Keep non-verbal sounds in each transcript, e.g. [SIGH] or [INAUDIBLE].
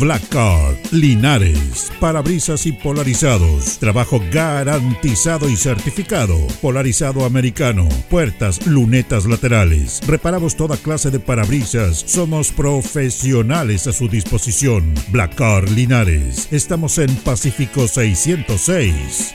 Black Card, Linares, parabrisas y polarizados, trabajo garantizado y certificado, polarizado americano, puertas, lunetas laterales, reparamos toda clase de parabrisas, somos profesionales a su disposición. Black Card Linares, estamos en Pacífico 606.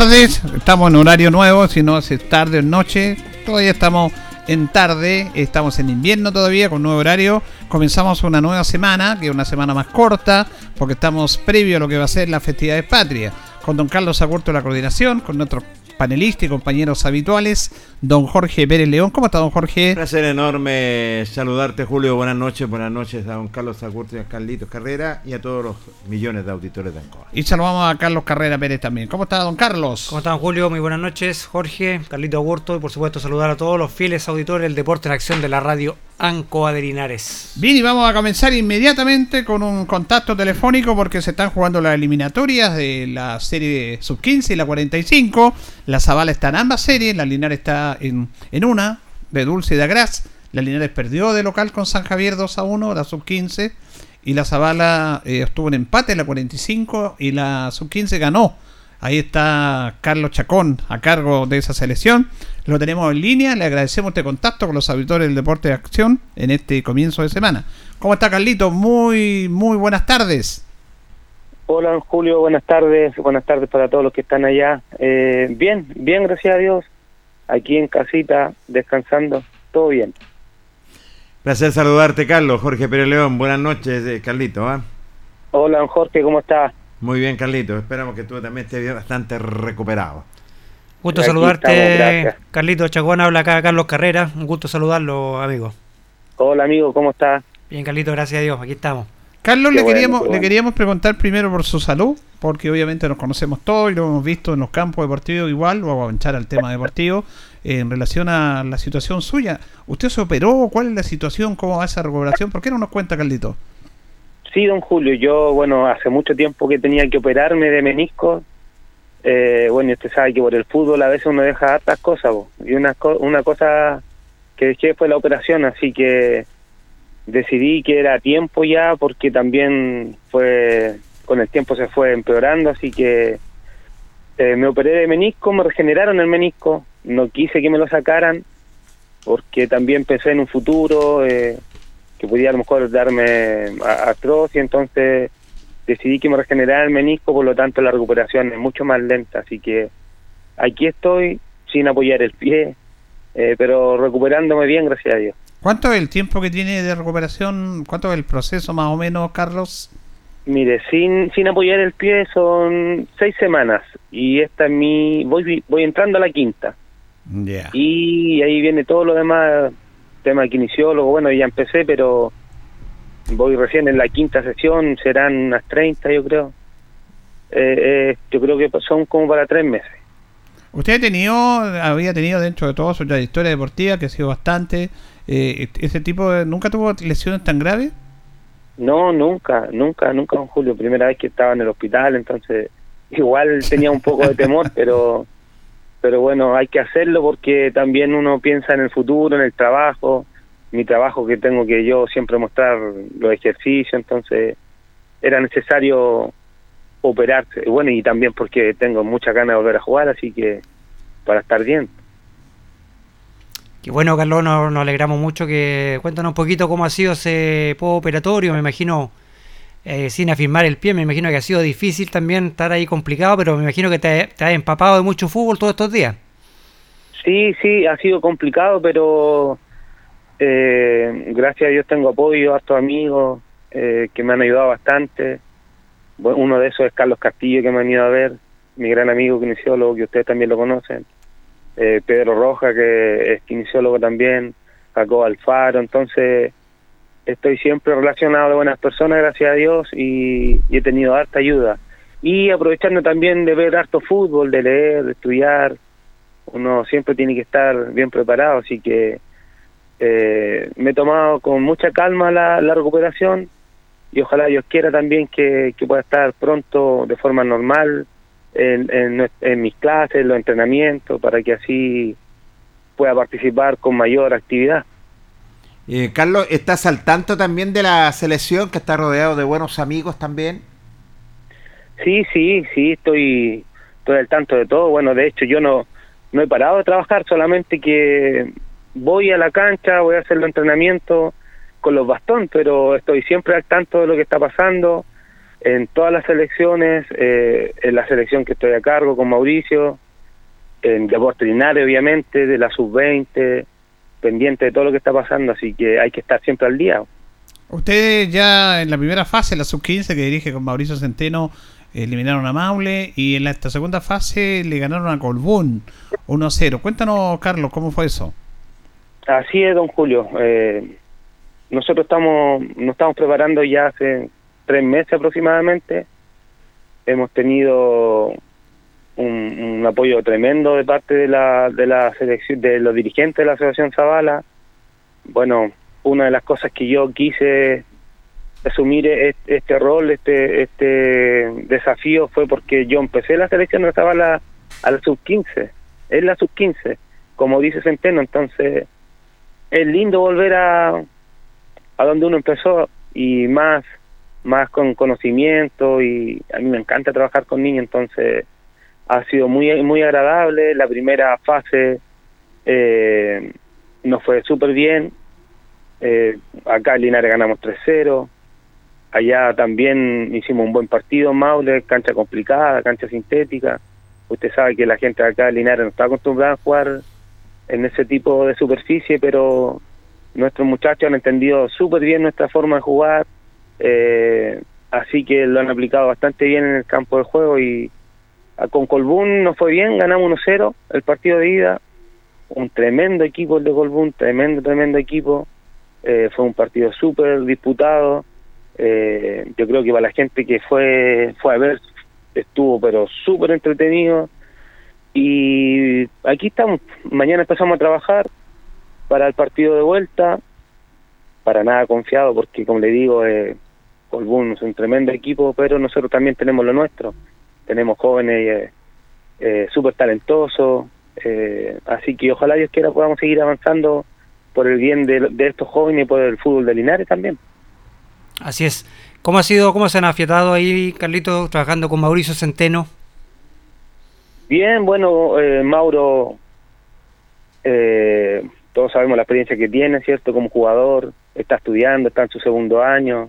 Tardes, estamos en horario nuevo, si no es tarde o noche, todavía estamos en tarde, estamos en invierno todavía con nuevo horario, comenzamos una nueva semana, que es una semana más corta, porque estamos previo a lo que va a ser la festividad de patria, con don Carlos Agurto de la coordinación, con nuestros panelistas y compañeros habituales, don Jorge Pérez León, ¿cómo está don Jorge? Placer enorme saludarte, Julio. Buenas noches, buenas noches a don Carlos Agurto y a Carlitos Carrera y a todos los millones de auditores de Ancoa. Y saludamos a Carlos Carrera Pérez también. ¿Cómo está don Carlos? ¿Cómo están, Julio? Muy buenas noches, Jorge, Carlito Agurto y por supuesto saludar a todos los fieles auditores del Deporte en Acción de la radio Ancoa de Linares. Bien, y vamos a comenzar inmediatamente con un contacto telefónico porque se están jugando las eliminatorias de la serie sub-15 y la 45. La Zavala está en ambas series, la Linares está en, una, de Dulce y de Agraz. La Linares perdió de local con San Javier 2 a 1, la sub-15. Y la Zavala eh, estuvo en empate en la 45 y la sub-15 ganó. Ahí está Carlos Chacón a cargo de esa selección. Lo tenemos en línea. Le agradecemos este contacto con los auditores del Deporte de Acción en este comienzo de semana. ¿Cómo está Carlito? Muy, muy buenas tardes. Hola Julio, buenas tardes, buenas tardes para todos los que están allá. Eh, bien, bien, gracias a Dios. Aquí en casita, descansando, todo bien. Placer saludarte, Carlos. Jorge Pérez León. Buenas noches, eh, Carlito. ¿ah? Hola don Jorge, ¿cómo estás? Muy bien, Carlito. Esperamos que tú también estés bien, bastante recuperado. Gusto Aquí saludarte, estamos. Carlito Chacón. Habla acá Carlos Carrera. Un gusto saludarlo, amigo. Hola amigo, ¿cómo estás? Bien, Carlito, gracias a Dios. Aquí estamos. Carlos, Qué le, bueno, queríamos, le queríamos preguntar primero por su salud, porque obviamente nos conocemos todos y lo hemos visto en los campos deportivos igual, vamos a avanzar al tema deportivo, eh, en relación a la situación suya. ¿Usted se operó? ¿Cuál es la situación? ¿Cómo va esa recuperación? ¿Por qué no nos cuenta, Carlito? Sí, don Julio, yo, bueno, hace mucho tiempo que tenía que operarme de menisco. Eh, bueno, y usted sabe que por el fútbol a veces uno deja hartas cosas, y una, una cosa que dejé fue la operación, así que decidí que era tiempo ya, porque también fue, con el tiempo se fue empeorando, así que eh, me operé de menisco, me regeneraron el menisco, no quise que me lo sacaran, porque también pensé en un futuro, eh, que podía a lo mejor darme artrosis, entonces decidí que me regenerara el menisco, por lo tanto la recuperación es mucho más lenta, así que aquí estoy sin apoyar el pie, eh, pero recuperándome bien, gracias a Dios. ¿Cuánto es el tiempo que tiene de recuperación? ¿Cuánto es el proceso más o menos, Carlos? Mire, sin, sin apoyar el pie son seis semanas y esta es mi, voy, voy entrando a la quinta Ya. y ahí viene todo lo demás, tema kinesiólogo, bueno, ya empecé, pero voy recién en la quinta sesión, serán unas 30 yo creo. Eh, eh, yo creo que son como para tres meses. Usted ha tenido, había tenido dentro de toda su trayectoria deportiva, que ha sido bastante, eh, ese tipo de, ¿nunca tuvo lesiones tan graves? No, nunca, nunca, nunca, don Julio. Primera vez que estaba en el hospital, entonces igual tenía un poco de temor, pero pero bueno, hay que hacerlo porque también uno piensa en el futuro, en el trabajo, mi trabajo que tengo que yo siempre mostrar los ejercicios, entonces era necesario operarse. Bueno, y también porque tengo mucha ganas de volver a jugar, así que para estar bien. Que bueno, Carlos, nos, alegramos mucho que cuéntanos un poquito cómo ha sido ese operatorio, me imagino, eh, sin afirmar el pie, me imagino que ha sido difícil también estar ahí complicado, pero me imagino que te, te has empapado de mucho fútbol todos estos días. Sí, sí, ha sido complicado, pero eh, gracias a Dios tengo apoyo, hartos amigos eh, que me han ayudado bastante. Bueno, uno de esos es Carlos Castillo, que me han ido a ver, mi gran amigo kinesiólogo, que ustedes también lo conocen. Eh, Pedro Roja, que es kinesiólogo también, Jacob Alfaro, entonces estoy siempre relacionado de buenas personas, gracias a Dios, y, he tenido harta ayuda. Y aprovechando también de ver harto fútbol, de leer, de estudiar, uno siempre tiene que estar bien preparado, así que eh, me he tomado con mucha calma la, la recuperación y ojalá Dios quiera también que, que pueda estar pronto de forma normal en, en, nues- en mis clases, en los entrenamientos, para que así pueda participar con mayor actividad. Eh, Carlos, ¿estás al tanto también de la selección que está rodeado de buenos amigos también? Sí, sí, sí, estoy, estoy al tanto de todo. Bueno, de hecho yo no, no he parado de trabajar, solamente que voy a la cancha, voy a hacer los entrenamientos con los bastón, pero estoy siempre al tanto de lo que está pasando en todas las selecciones, eh, en la selección que estoy a cargo con Mauricio, en Linares obviamente, de la sub-20, pendiente de todo lo que está pasando, así que hay que estar siempre al día. Ustedes ya en la primera fase, la sub-15 que dirige con Mauricio Centeno, eliminaron a Maule y en la, esta segunda fase le ganaron a Colbún 1-0. Cuéntanos, Carlos, ¿cómo fue eso? Así es, don Julio. Eh, nosotros estamos, nos estamos preparando ya hace tres meses aproximadamente. Hemos tenido un, apoyo tremendo de parte de la, de la selección, de los dirigentes de la Asociación Zavala. Bueno, una de las cosas que yo quise asumir este, este rol, este, este desafío fue porque yo empecé la selección de Zavala a la sub-15, es la sub-15, como dice Centeno, entonces es lindo volver a, a donde uno empezó y más más con conocimiento y a mí me encanta trabajar con niños entonces ha sido muy muy agradable. La primera fase eh, nos fue súper bien. Eh, acá en Linares ganamos 3-0 allá también hicimos un buen partido en Maule cancha complicada cancha sintética. Usted sabe que la gente acá en Linares no está acostumbrada a jugar en ese tipo de superficie, pero nuestros muchachos han entendido súper bien nuestra forma de jugar, eh, así que lo han aplicado bastante bien en el campo de juego y con Colbún nos fue bien, ganamos 1-0 el partido de ida, un tremendo equipo el de Colbún, tremendo, tremendo equipo, eh, fue un partido súper disputado, eh, yo creo que para la gente que fue, fue a ver estuvo pero súper entretenido. Y aquí estamos, mañana empezamos a trabajar para el partido de vuelta, para nada confiado porque como le digo, eh, Colbún es un tremendo equipo, pero nosotros también tenemos lo nuestro. Tenemos jóvenes eh, eh, súper talentosos, eh, así que ojalá Dios quiera podamos seguir avanzando por el bien de, de estos jóvenes y por el fútbol de Linares también. Así es. ¿Cómo ha sido, cómo se han afiatado ahí, Carlito, trabajando con Mauricio Centeno? Bien, bueno, eh, Mauro, eh, todos sabemos la experiencia que tiene, ¿cierto? Como jugador, está estudiando, está en su segundo año.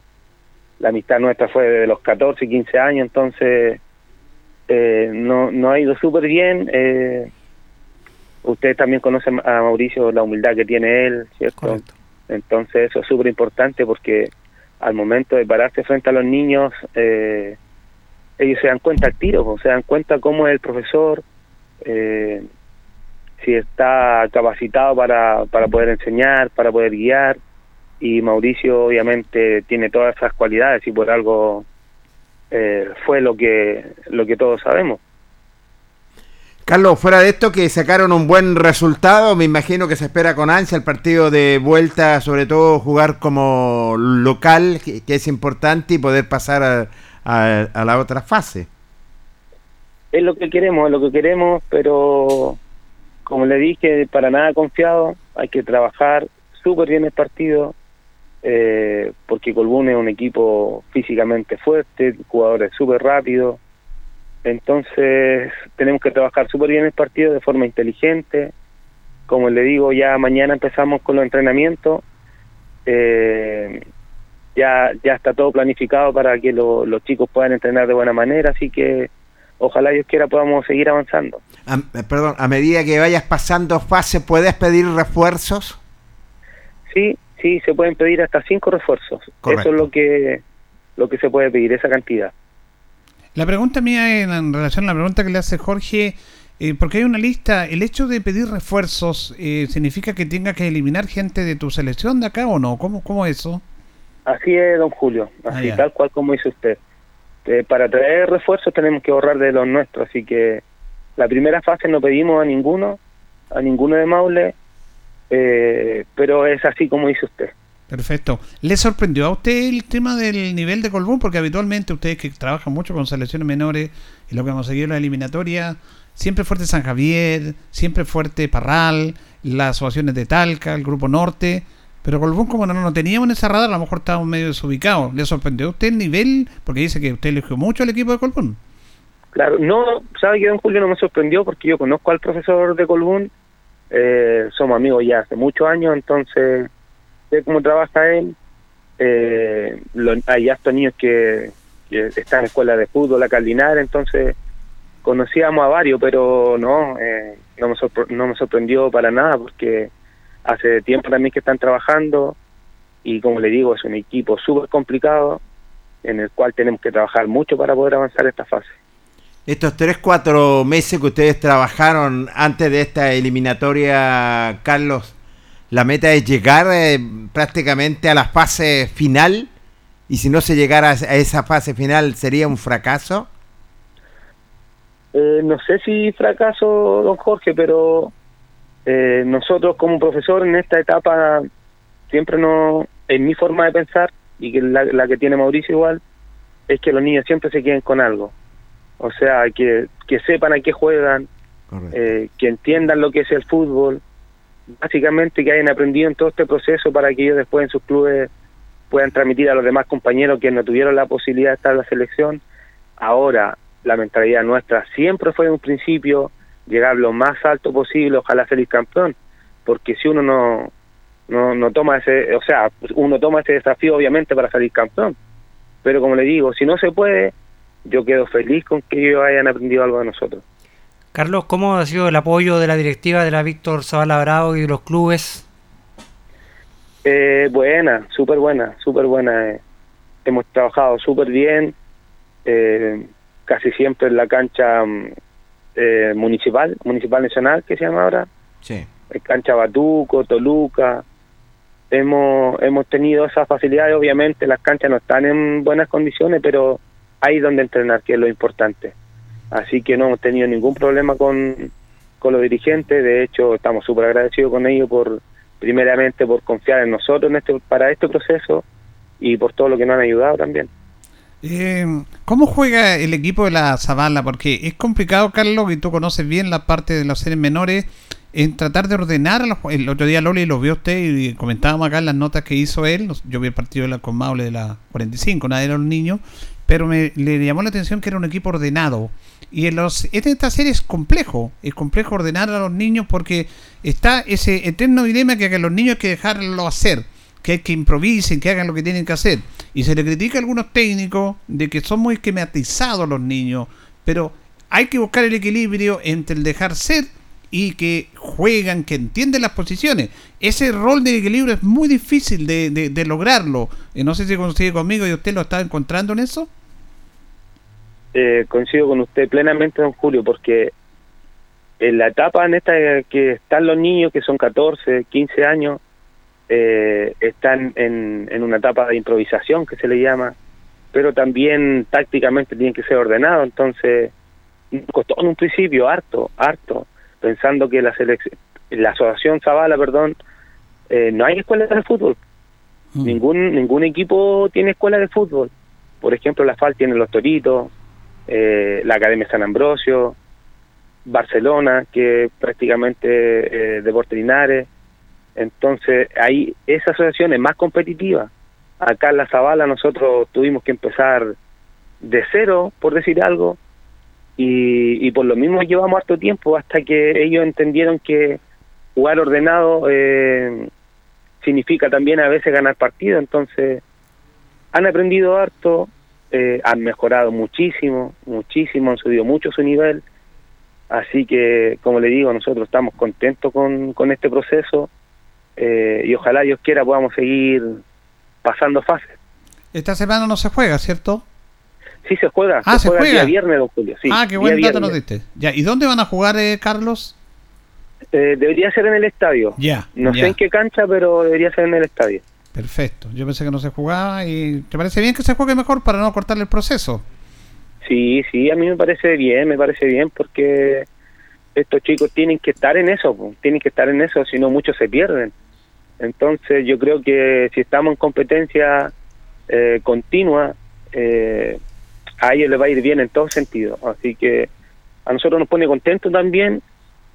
La amistad nuestra fue de los 14, 15 años, entonces eh, no, no ha ido súper bien. Eh, ustedes también conocen a Mauricio, la humildad que tiene él, ¿cierto? Correcto. Entonces eso es súper importante porque al momento de pararse frente a los niños, eh, ellos se dan cuenta al tiro, se dan cuenta cómo es el profesor, eh, si está capacitado para, para poder enseñar, para poder guiar, y Mauricio obviamente tiene todas esas cualidades y por algo eh, fue lo que, lo que todos sabemos. Carlos, fuera de esto que sacaron un buen resultado, me imagino que se espera con ansia el partido de vuelta, sobre todo jugar como local, que, que es importante, y poder pasar a, a- a la otra fase. es lo que queremos, es lo que queremos, pero como le dije, para nada confiado, hay que trabajar súper bien el partido, eh, porque Colbún es un equipo físicamente fuerte, jugadores súper rápidos, entonces tenemos que trabajar súper bien el partido de forma inteligente, como le digo, ya mañana empezamos con los entrenamientos, eh, ya, ya está todo planificado para que lo- los chicos puedan entrenar de buena manera, así que ojalá Dios quiera podamos seguir avanzando. A- eh, perdón, a medida que vayas pasando fase, ¿puedes pedir refuerzos? Sí, sí, se pueden pedir hasta cinco refuerzos. Correcto. Eso es lo que lo que se puede pedir, esa cantidad. La pregunta mía en, en relación a la pregunta que le hace Jorge, eh, porque hay una lista, ¿el hecho de pedir refuerzos eh, significa que tenga que eliminar gente de tu selección de acá o no? ¿Cómo, cómo eso? Así es, don Julio, Ah, así ya. tal cual como dice usted. Eh, para traer refuerzos tenemos que ahorrar de los nuestros, así que la primera fase no pedimos a ninguno, a ninguno de Maule, eh, pero es así como dice usted. Perfecto. ¿Le sorprendió a usted el tema del nivel de Colbún? Porque habitualmente ustedes que trabajan mucho con selecciones menores y lo que hemos seguido en la eliminatoria, siempre fuerte San Javier, siempre fuerte Parral, las asociaciones de Talca, el Grupo Norte. Pero Colbún, como no lo teníamos en esa radar, a lo mejor estábamos medio desubicados. ¿Le sorprendió a usted el nivel? Porque dice que usted eligió mucho al equipo de Colbún. Claro, no, sabe que don Julio no me sorprendió porque yo conozco al profesor de Colbún, eh, somos amigos ya hace muchos años, entonces sé cómo trabaja él. Eh, lo- hay estos niños que, están en escuela de fútbol acá en Linares, entonces conocíamos a varios, pero no, eh, no, me no me sorprendió para nada porque hace tiempo también que están trabajando y como le digo, es un equipo súper complicado en el cual tenemos que trabajar mucho para poder avanzar esta fase. Estos 3, 4 meses que ustedes trabajaron antes de esta eliminatoria, Carlos, la meta es llegar eh, prácticamente a la fase final. Y si no se llegara a a esa fase final, ¿sería un fracaso? Eh, no sé si fracaso, don Jorge, pero eh, nosotros como profesor en esta etapa siempre no, en mi forma de pensar y que la, la que tiene Mauricio igual, es que los niños siempre se queden con algo. O sea, que, que sepan a qué juegan, eh, que entiendan lo que es el fútbol, básicamente que hayan aprendido en todo este proceso para que ellos después en sus clubes puedan transmitir a los demás compañeros que no tuvieron la posibilidad de estar en la selección. Ahora, la mentalidad nuestra siempre fue en un principio llegar lo más alto posible, ojalá salir campeón, porque si uno no, no, no toma ese, o sea, uno toma ese desafío obviamente para salir campeón, pero como le digo, si no se puede, yo quedo feliz con que ellos hayan aprendido algo de nosotros. Carlos, ¿cómo ha sido el apoyo de la directiva de la Víctor Zavala Bravo y de los clubes? Eh, buena, súper buena, súper buena. eh. Hemos trabajado súper bien, eh, casi siempre en la cancha mm, eh, municipal, municipal nacional que se llama ahora, Sí. en cancha Batuco, Toluca. Hemos, hemos tenido esas facilidades, obviamente las canchas no están en buenas condiciones, pero hay donde entrenar, que es lo importante. Así que no hemos tenido ningún problema con, con los dirigentes, de hecho estamos súper agradecidos con ellos por, primeramente por confiar en nosotros en este, para este proceso y por todo lo que nos han ayudado también. Eh, ¿Cómo juega el equipo de la Zavala? Porque es complicado, Carlos, que tú conoces bien la parte de los seres menores, en tratar de ordenar. A el otro día Loli lo vio usted y comentábamos acá las notas que hizo él. Yo vi el partido de la Conmaule de la 45, nadie era los niños, pero me le llamó la atención que era un equipo ordenado. Y en, los, en esta serie es complejo, es complejo ordenar a los niños porque está ese eterno dilema que a los niños hay que dejarlo hacer que hay que improvisen, que hagan lo que tienen que hacer. Y se le critica a algunos técnicos de que son muy esquematizados los niños, pero hay que buscar el equilibrio entre el dejar ser y que juegan, que entienden las posiciones. Ese rol de equilibrio es muy difícil de, de, lograrlo. Eh, no sé si coincide conmigo y usted lo está encontrando en eso. Eh, coincido con usted plenamente, don Julio, porque en la etapa en esta que están los niños, que son 14, 15 años, eh, están en, en, una etapa de improvisación que se le llama, pero también tácticamente tienen que ser ordenados, entonces costó en un principio harto, harto, pensando que la la asociación Zavala, perdón, eh, no hay escuelas de fútbol, mm. ningún ningún equipo tiene escuela de fútbol, por ejemplo la FAL tiene los Toritos, eh, la Academia San Ambrosio, Barcelona, que prácticamente eh, Linares, entonces, ahí esa asociación es más competitiva. Acá en la Zabala nosotros tuvimos que empezar de cero, por decir algo, y, por lo mismo llevamos harto tiempo hasta que ellos entendieron que jugar ordenado eh, significa también a veces ganar partido. Entonces, han aprendido harto, eh, han mejorado muchísimo, muchísimo, han subido mucho su nivel. Así que, como le digo, nosotros estamos contentos con, con este proceso eh, y ojalá Dios quiera podamos seguir pasando fases. Esta semana no se juega, ¿cierto? Sí, se juega. Ah, se, juega, el día viernes, don Julio. Sí, ah, qué buen dato nos diste. Ya, ¿y dónde van a jugar, eh, Carlos? Eh, debería ser en el estadio. Ya. No sé en qué cancha, pero debería ser en el estadio. Perfecto. Yo pensé que no se jugaba y ¿te parece bien que se juegue mejor para no cortar el proceso? Sí, sí, a mí me parece bien, me parece bien porque estos chicos tienen que estar en eso, tienen que estar en eso, si no muchos se pierden. Entonces yo creo que si estamos en competencia eh, continua, eh, a ellos les va a ir bien en todo sentido. Así que a nosotros nos pone contento también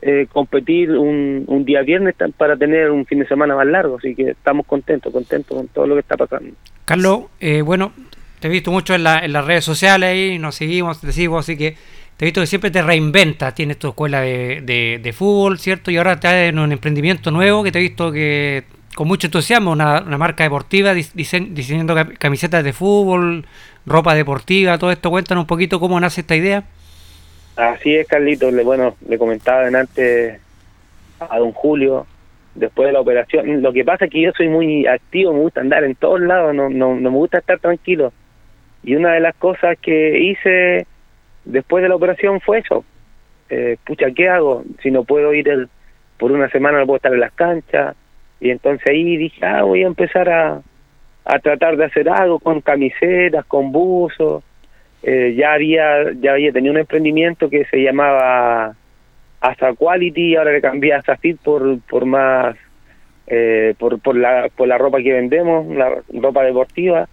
eh, competir un, un, día viernes para tener un fin de semana más largo. Así que estamos contentos, contentos con todo lo que está pasando. Carlos, bueno, te he visto mucho en, la, en las redes sociales y nos seguimos, te sigo, así que te he visto que siempre te reinventas, tienes tu escuela de, fútbol, ¿cierto? Y ahora te en un emprendimiento nuevo que te he visto que con mucho entusiasmo, una, marca deportiva diseñando camisetas de fútbol, ropa deportiva, todo esto. Cuéntanos un poquito cómo nace esta idea. Así es, Carlitos. Le, bueno, le comentaba antes a don Julio, después de la operación. Lo que pasa es que yo soy muy activo, me gusta andar en todos lados, no, no, no me gusta estar tranquilo. Y una de las cosas que hice después de la operación fue eso. Eh, pucha, ¿qué hago? Si no puedo ir el, por una semana, no puedo estar en las canchas. Y entonces ahí dije, ah, voy a empezar a, a tratar de hacer algo con camisetas, con buzos. Eh, ya había ya había tenido un emprendimiento que se llamaba Asa Quality, ahora le cambié a Asa Fit por, por más, eh, por, por, la, por la ropa que vendemos, la ropa deportiva,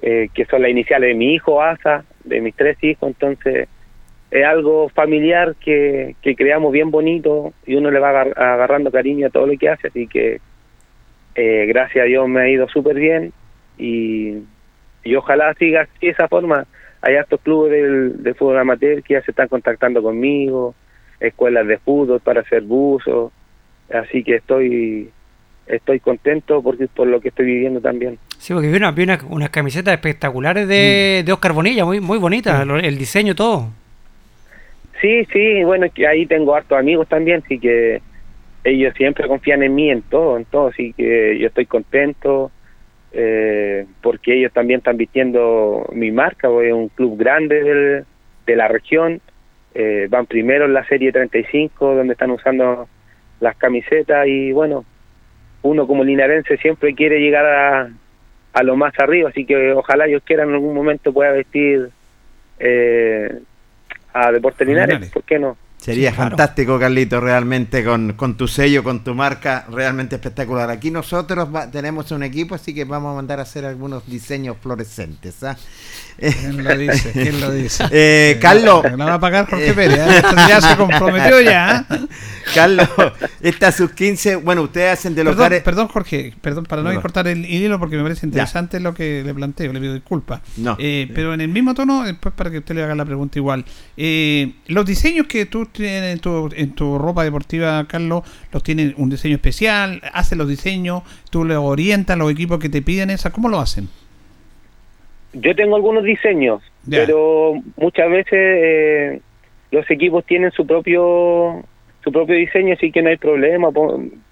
eh, que son las iniciales de mi hijo, Asa, de mis tres hijos, entonces es algo familiar que, que creamos bien bonito y uno le va agarrando cariño a todo lo que hace, así que eh, gracias a Dios me ha ido súper bien y, y ojalá siga así esa forma. Hay estos clubes del, del fútbol amateur que ya se están contactando conmigo, escuelas de fútbol para hacer buzos, así que estoy estoy contento porque por lo que estoy viviendo también. Sí, porque vi, una, unas camisetas espectaculares de, mm. de Oscar Bonilla, muy muy bonitas, el diseño todo. Sí, sí, bueno, que ahí tengo hartos amigos también, así que ellos siempre confían en mí en todo, en todo, así que yo estoy contento eh, porque ellos también están vistiendo mi marca, a un club grande de la región, eh, van primero en la serie 35 donde están usando las camisetas y bueno, uno como linarense siempre quiere llegar a, a lo más arriba, así que ojalá ellos quieran en algún momento pueda vestir eh, a Deportes Linares, ¿por qué no? Sería Sí, claro. fantástico, Carlito, realmente con, con tu sello, con tu marca, realmente espectacular. Aquí nosotros va- tenemos un equipo, así que vamos a mandar a hacer algunos diseños fluorescentes. ¿ah? ¿Quién lo dice? ¿Quién lo dice? [LAUGHS] Eh, Carlos, Me la va a pagar Jorge Pérez. ¿eh? Esto ya se comprometió ya. ¿eh? [LAUGHS] Carlos, esta sub 15, bueno, ustedes hacen de Perdón, locales. perdón, Jorge, perdón, para no Perdón. cortar el hilo porque me parece interesante lo que le planteo, le pido disculpas. No. Eh, pero en el mismo tono, después para que usted le haga la pregunta igual. Eh, los diseños que tú tienes en tu, en tu ropa deportiva, Carlos, los tienen un diseño especial, hace los diseños, tú le orientas a los equipos que te piden esa, ¿cómo lo hacen? Yo tengo algunos diseños, pero muchas veces eh, los equipos tienen su propio su propio diseño, así que no hay problema.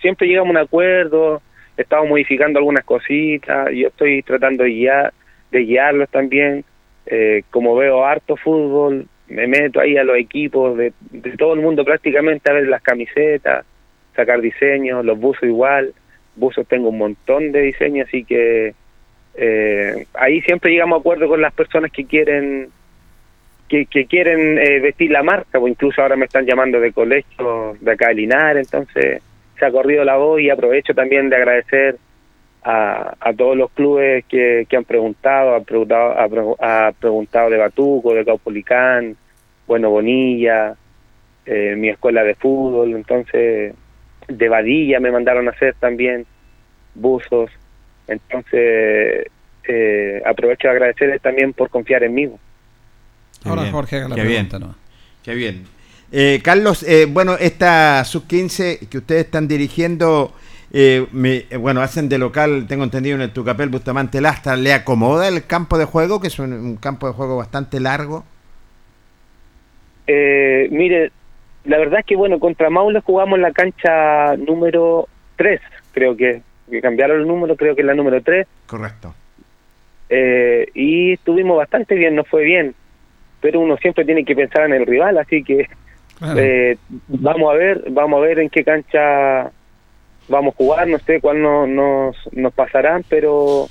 Siempre llegamos a un acuerdo, estamos modificando algunas cositas, yo estoy tratando de guiar, de guiarlos también. Eh, como veo harto fútbol, me meto ahí a los equipos de, de todo el mundo prácticamente a ver las camisetas, sacar diseños, los buzos igual, buzos tengo un montón de diseños, así que eh, ahí siempre llegamos a acuerdo con las personas que quieren que, que quieren eh, vestir la marca, o incluso ahora me están llamando de colegio de acá de Linares, entonces se ha corrido la voz y aprovecho también de agradecer a, a todos los clubes que, que han preguntado, ha preguntado, ha, pre- ha preguntado de Batuco, de Caupolicán, Bueno Bonilla, eh, mi escuela de fútbol, entonces de Vadilla me mandaron a hacer también buzos, entonces eh, aprovecho de agradecerles también por confiar en mí. Qué Ahora bien, Jorge haga la qué pregunta. bien. ¿no? Qué bien. Eh, Carlos, eh, bueno, esta sub-15 que ustedes están dirigiendo, eh, me- eh, bueno, hacen de local, tengo entendido, en el Tucapel Bustamante Lastra, ¿le acomoda el campo de juego, que es un, un campo de juego bastante largo? Eh, mire, la verdad es que bueno, contra Maule jugamos en la cancha número 3, creo que, que cambiaron el número, creo que es la número 3, Correcto. eh, y estuvimos bastante bien, nos fue bien, pero uno siempre tiene que pensar en el rival, así que Claro. eh, vamos a ver, vamos a ver en qué cancha vamos a jugar, no sé cuál no- nos, nos pasarán, pero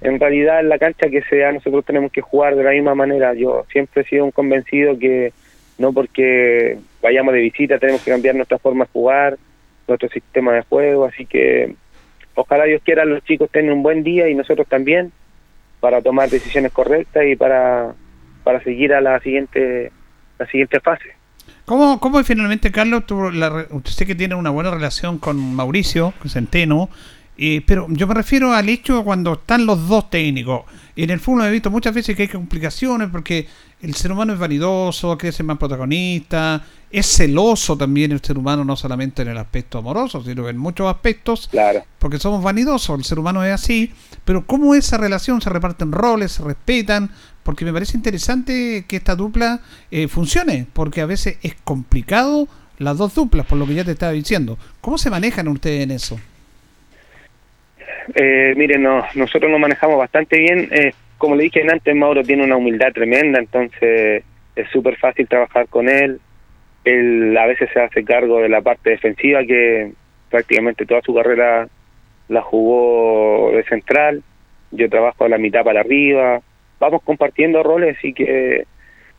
en realidad en la cancha que sea nosotros tenemos que jugar de la misma manera. Yo siempre he sido un convencido que no porque vayamos de visita tenemos que cambiar nuestra forma de jugar, nuestro sistema de juego, así que ojalá Dios quiera los chicos tengan un buen día y nosotros también para tomar decisiones correctas y para, para seguir a la siguiente la siguiente fase. ¿Cómo, cómo finalmente, Carlos, tú la usted sé que tiene una buena relación con Mauricio con Centeno, eh, pero yo me refiero al hecho cuando están los dos técnicos. En el fútbol he visto muchas veces que hay complicaciones porque el ser humano es vanidoso, quiere ser más protagonista, es celoso también el ser humano, no solamente en el aspecto amoroso, sino en muchos aspectos Claro. porque somos vanidosos, el ser humano es así, pero cómo esa relación se reparten roles, se respetan, porque me parece interesante que esta dupla eh, funcione, porque a veces es complicado las dos duplas, por lo que ya te estaba diciendo. ¿Cómo se manejan ustedes en eso? Eh, miren, no, nosotros nos manejamos bastante bien. Eh, como le dije antes, Mauro tiene una humildad tremenda, entonces es súper fácil trabajar con él. Él a veces se hace cargo de la parte defensiva, que prácticamente toda su carrera la jugó de central. Yo trabajo a la mitad para arriba. Vamos compartiendo roles, así que,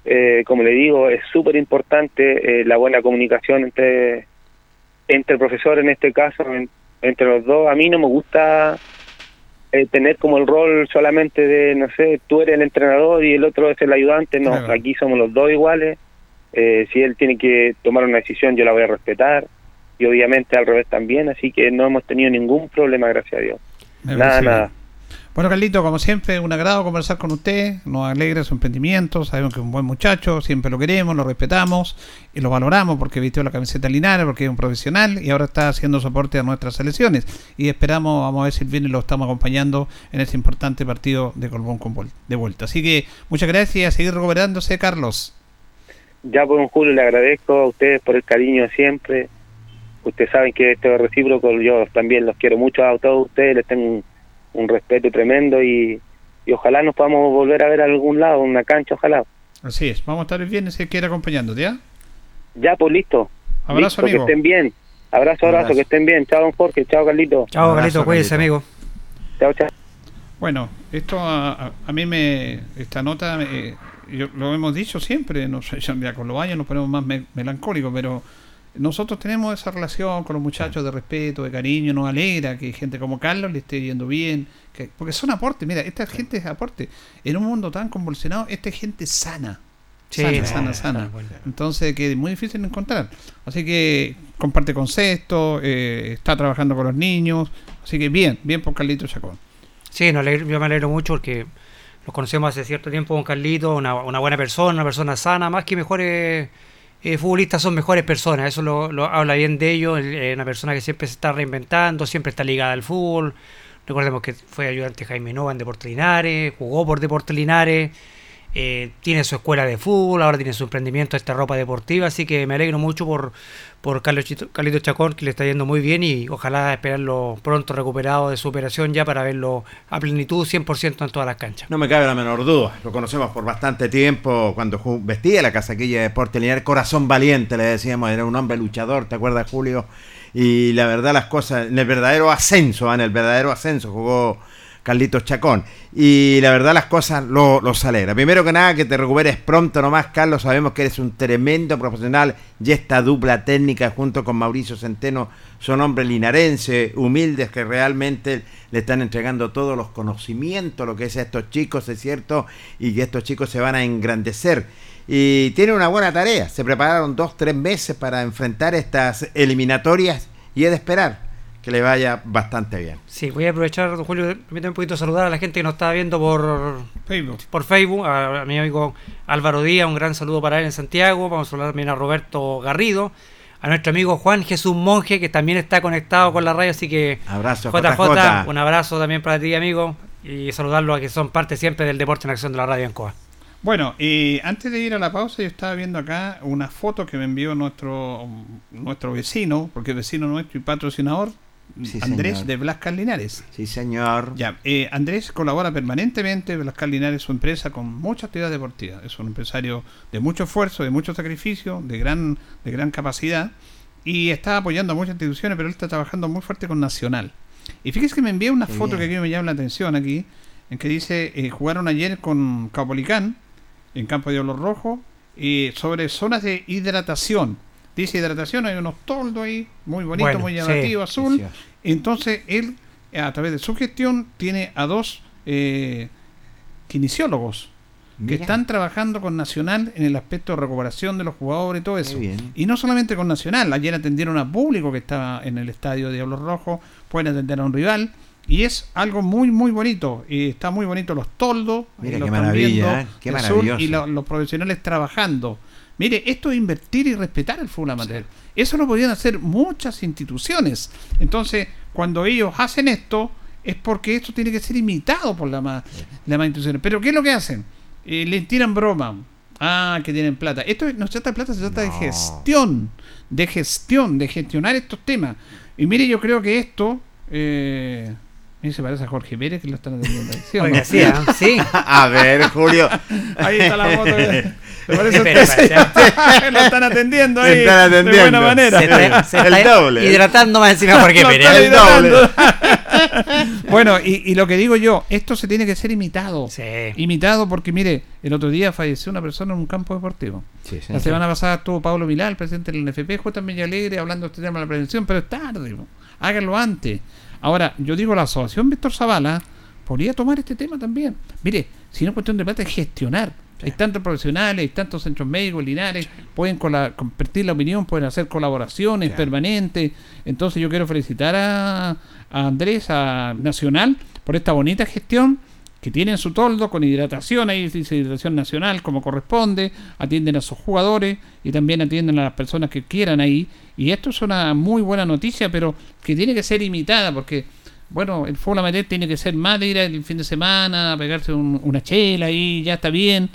eh, como le digo, es súper importante eh, la buena comunicación entre, entre el profesor, en este caso, en- entre los dos. A mí no me gusta eh, tener como el rol solamente de, no sé, tú eres el entrenador y el otro es el ayudante. No, Claro. aquí somos los dos iguales. Eh, si él tiene que tomar una decisión, yo la voy a respetar. Y obviamente al revés también. Así que no hemos tenido ningún problema, gracias a Dios. Me Nada, nada. Bueno, Carlito, como siempre, un agrado conversar con usted. Nos alegra su emprendimiento. Sabemos que es un buen muchacho. Siempre lo queremos, lo respetamos y lo valoramos porque vistió la camiseta Linares, porque es un profesional y ahora está haciendo soporte a nuestras selecciones. Y esperamos, vamos a ver si el viernes lo estamos acompañando en ese importante partido de Colbón con de vuelta. Así que muchas gracias y a seguir recuperándose, Carlos. Ya por un Julio le agradezco a ustedes por el cariño siempre. Ustedes saben que esto es recíproco, yo también los quiero mucho a todos ustedes, les tengo un, un respeto tremendo y, y ojalá nos podamos volver a ver a algún lado, una cancha, ojalá. Así es. Vamos a estar el viernes si quiere acompañándote, ¿ya? Ya, pues listo. Abrazo, Listo, amigo. Que estén bien. Abrazo, abrazo, Abrazo. que estén bien. Chao, don Jorge. Chao, Carlito. Chao, Carlito, Carlito. amigo. Chao, chao. Bueno, esto a, a- a mí me. Esta nota eh, yo- lo hemos dicho siempre, no sé, ya con los años nos ponemos más me- melancólicos, pero nosotros tenemos esa relación con los muchachos de respeto, de cariño, nos alegra que gente como Carlos le esté yendo bien, que, porque son aportes, mira, esta gente es aporte. En un mundo tan convulsionado, esta es gente sana. Sí, sana, sana, sana. Entonces, que es muy difícil de encontrar. Así que comparte conceptos, eh, está trabajando con los niños. Así que bien, bien por Carlito Chacón. Sí, no, yo me alegro mucho porque los conocemos hace cierto tiempo con Carlito, una, una buena persona, una persona sana, más que mejores eh, futbolistas son mejores personas, eso lo, habla bien de ellos, es una persona que siempre se está reinventando, siempre está ligada al fútbol, recordemos que fue ayudante Jaime Nova en Deportes Linares, jugó por Deportes Linares, eh, tiene su escuela de fútbol, ahora tiene su emprendimiento esta ropa deportiva, así que me alegro mucho por, por Carlos Chito- Chacón, que le está yendo muy bien y ojalá esperarlo pronto recuperado de su operación ya para verlo a plenitud 100% en todas las canchas. No me cabe la menor duda. Lo conocemos por bastante tiempo cuando vestía la casaquilla de Deporte Lineal. Corazón valiente, le decíamos. Era un hombre luchador, ¿te acuerdas, Julio? Y la verdad, las cosas, en el verdadero ascenso, ¿eh? en el verdadero ascenso jugó Carlitos Chacón. Y la verdad, las cosas lo, los alegra. Primero que nada, que te recuperes pronto nomás, Carlos. Sabemos que eres un tremendo profesional. Y esta dupla técnica junto con Mauricio Centeno son hombres linarenses, humildes, que realmente le están entregando todos los conocimientos, lo que es a estos chicos, es cierto, y que estos chicos se van a engrandecer. Y tienen una buena tarea. Se prepararon dos, tres meses para enfrentar estas eliminatorias y es de esperar que le vaya bastante bien. Sí, voy a aprovechar, don Julio, permítame un poquito saludar a la gente que nos está viendo por, Facebook. por Facebook, a, a mi amigo Álvaro Díaz, un gran saludo para él en Santiago, vamos a saludar también a Roberto Garrido, a nuestro amigo Juan Jesús Monje, que también está conectado con la radio, así que Abrazo, JJ, JJ. un abrazo también para ti, amigo, y saludarlo a que son parte siempre del deporte en acción de la radio en Coa. Bueno, y antes de ir a la pausa, yo estaba viendo acá una foto que me envió nuestro nuestro vecino, porque es vecino nuestro y patrocinador, Sí, Andrés señor. de Blascar Linares. Sí, señor. Ya, eh, Andrés colabora permanentemente, Blascar Linares es su empresa con mucha actividad deportiva. Es un empresario de mucho esfuerzo, de mucho sacrificio, de gran, de gran capacidad y está apoyando a muchas instituciones, pero él está trabajando muy fuerte con Nacional. Y fíjese que me envió una Qué foto bien. que aquí me llama la atención aquí, en que dice, eh, jugaron ayer con Caupolicán, en Campo de Diablo Rojo, y sobre zonas de hidratación. Dice hidratación, hay unos toldos ahí, muy bonito, Bueno, muy sí, llamativo, azul. Precioso. Entonces él, a través de su gestión, tiene a dos eh, kinesiólogos que están trabajando con Nacional en el aspecto de recuperación de los jugadores y todo eso. Y no solamente con Nacional, ayer atendieron a público que estaba en el estadio de Diablos Rojos, pueden atender a un rival. Y es algo muy, muy bonito. Y está muy bonito los toldos. Mira ahí lo qué maravilla, viendo, ¿eh? Qué sur, maravilloso. y lo- los profesionales trabajando. Mire, esto es invertir y respetar el fútbol amateur. Eso lo podían hacer muchas instituciones. Entonces, cuando ellos hacen esto, es porque esto tiene que ser imitado por las más, las más instituciones. Pero ¿qué es lo que hacen? Eh, le tiran broma. Ah, que tienen plata. Esto no se trata de plata, se trata de gestión. De gestión, de gestionar estos temas. Y mire, yo creo que esto... Eh, mire, se parece a Jorge Pérez que lo están atendiendo. ¿sí no? ¿ah? sí. [LAUGHS] A ver, Julio. Ahí está la foto. que- [LAUGHS] ¿Te parece Espera, usted? espera, [LAUGHS] Lo están atendiendo ahí. Lo están atendiendo. De buena manera. Se está, se El doble. hidratando más encima Lo Pérez. están el doble. bueno, y, y lo que digo yo, esto se tiene que ser imitado. Sí. Imitado porque, mire, el otro día falleció una persona en un campo deportivo. Sí, sí, La sí. semana pasada estuvo Pablo Milá, el presidente del NFP, J. Meña Alegre, hablando de este tema de la prevención, pero es tarde. Háganlo antes. Ahora, yo digo, la asociación Víctor Zavala podría tomar este tema también. Mire, si no es cuestión de plata, es gestionar. Hay tantos profesionales, hay tantos centros médicos, linares, pueden compartir la opinión, pueden hacer colaboraciones permanentes. Entonces yo quiero felicitar a, a Andrés, a Nacional, por esta bonita gestión que tienen su toldo con hidratación, ahí dice hidratación nacional como corresponde, atienden a sus jugadores y también atienden a las personas que quieran ahí. Y esto es una muy buena noticia, pero que tiene que ser imitada porque, bueno, el fútbol amateur tiene que ser más de ir el fin de semana, a pegarse un- una chela y ya está bien,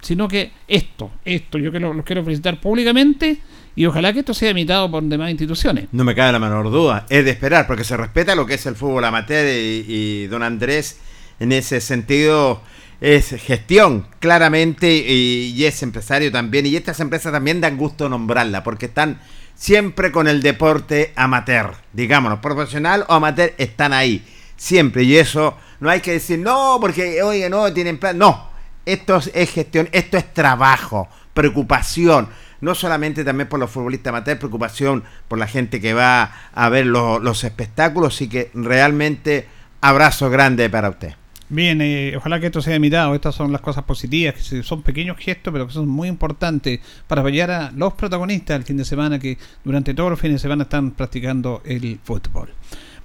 sino que esto, esto, yo que lo- los quiero felicitar públicamente y ojalá que esto sea imitado por demás instituciones. No me cabe la menor duda. Es de esperar, porque se respeta lo que es el fútbol amateur y, y don Andrés, en ese sentido, es gestión, claramente, y, es empresario también. Y estas empresas también dan gusto nombrarla, porque están siempre con el deporte amateur. Digámonos, profesional o amateur, están ahí. Siempre. Y eso no hay que decir, no, porque, oye, no, tienen plan. No. Esto es, es gestión, esto es trabajo, preocupación. No solamente también por los futbolistas amateurs, preocupación por la gente que va a ver lo- los espectáculos y que realmente abrazo grande para usted. Bien, eh, ojalá que esto sea imitado. Estas son las cosas positivas, que son pequeños gestos, pero que son muy importantes para apoyar a los protagonistas el fin de semana que durante todos los fines de semana están practicando el fútbol.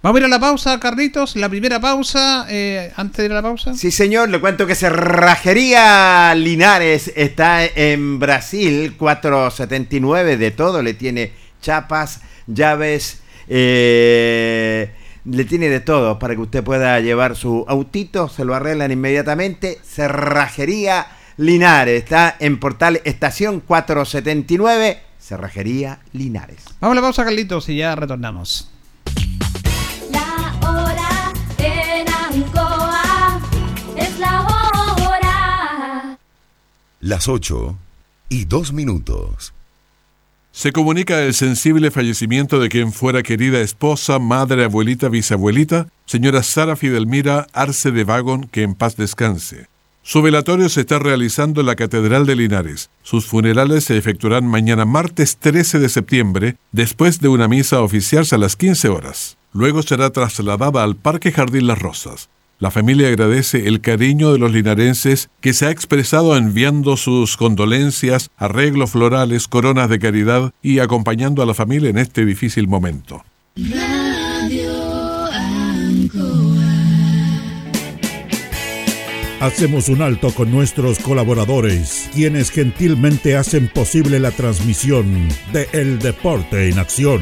Vamos a ir a la pausa, Carlitos. La primera pausa, eh, antes de ir a la pausa. Sí, señor, le cuento que Cerrajería Linares está en Brasil, 479 de todo, le tiene chapas, llaves, eh, le tiene de todo para que usted pueda llevar su autito, se lo arreglan inmediatamente. Cerrajería Linares está en Portal Estación 479, Cerrajería Linares. Vamos a la pausa, Carlitos, y ya retornamos. La hora en Ancoa es la hora. Las 8 y 2 minutos. Se comunica el sensible fallecimiento de quien fuera querida esposa, madre, abuelita, bisabuelita, señora Sara Fidelmira Arce de Vagon, que en paz descanse. Su velatorio se está realizando en la Catedral de Linares. Sus funerales se efectuarán mañana martes 13 de septiembre, después de una misa oficial a las 15 horas. Luego será trasladada al Parque Jardín Las Rosas. La familia agradece el cariño de los linarenses que se ha expresado enviando sus condolencias, arreglos florales, coronas de caridad y acompañando a la familia en este difícil momento. Hacemos un alto con nuestros colaboradores, quienes gentilmente hacen posible la transmisión de El Deporte en Acción.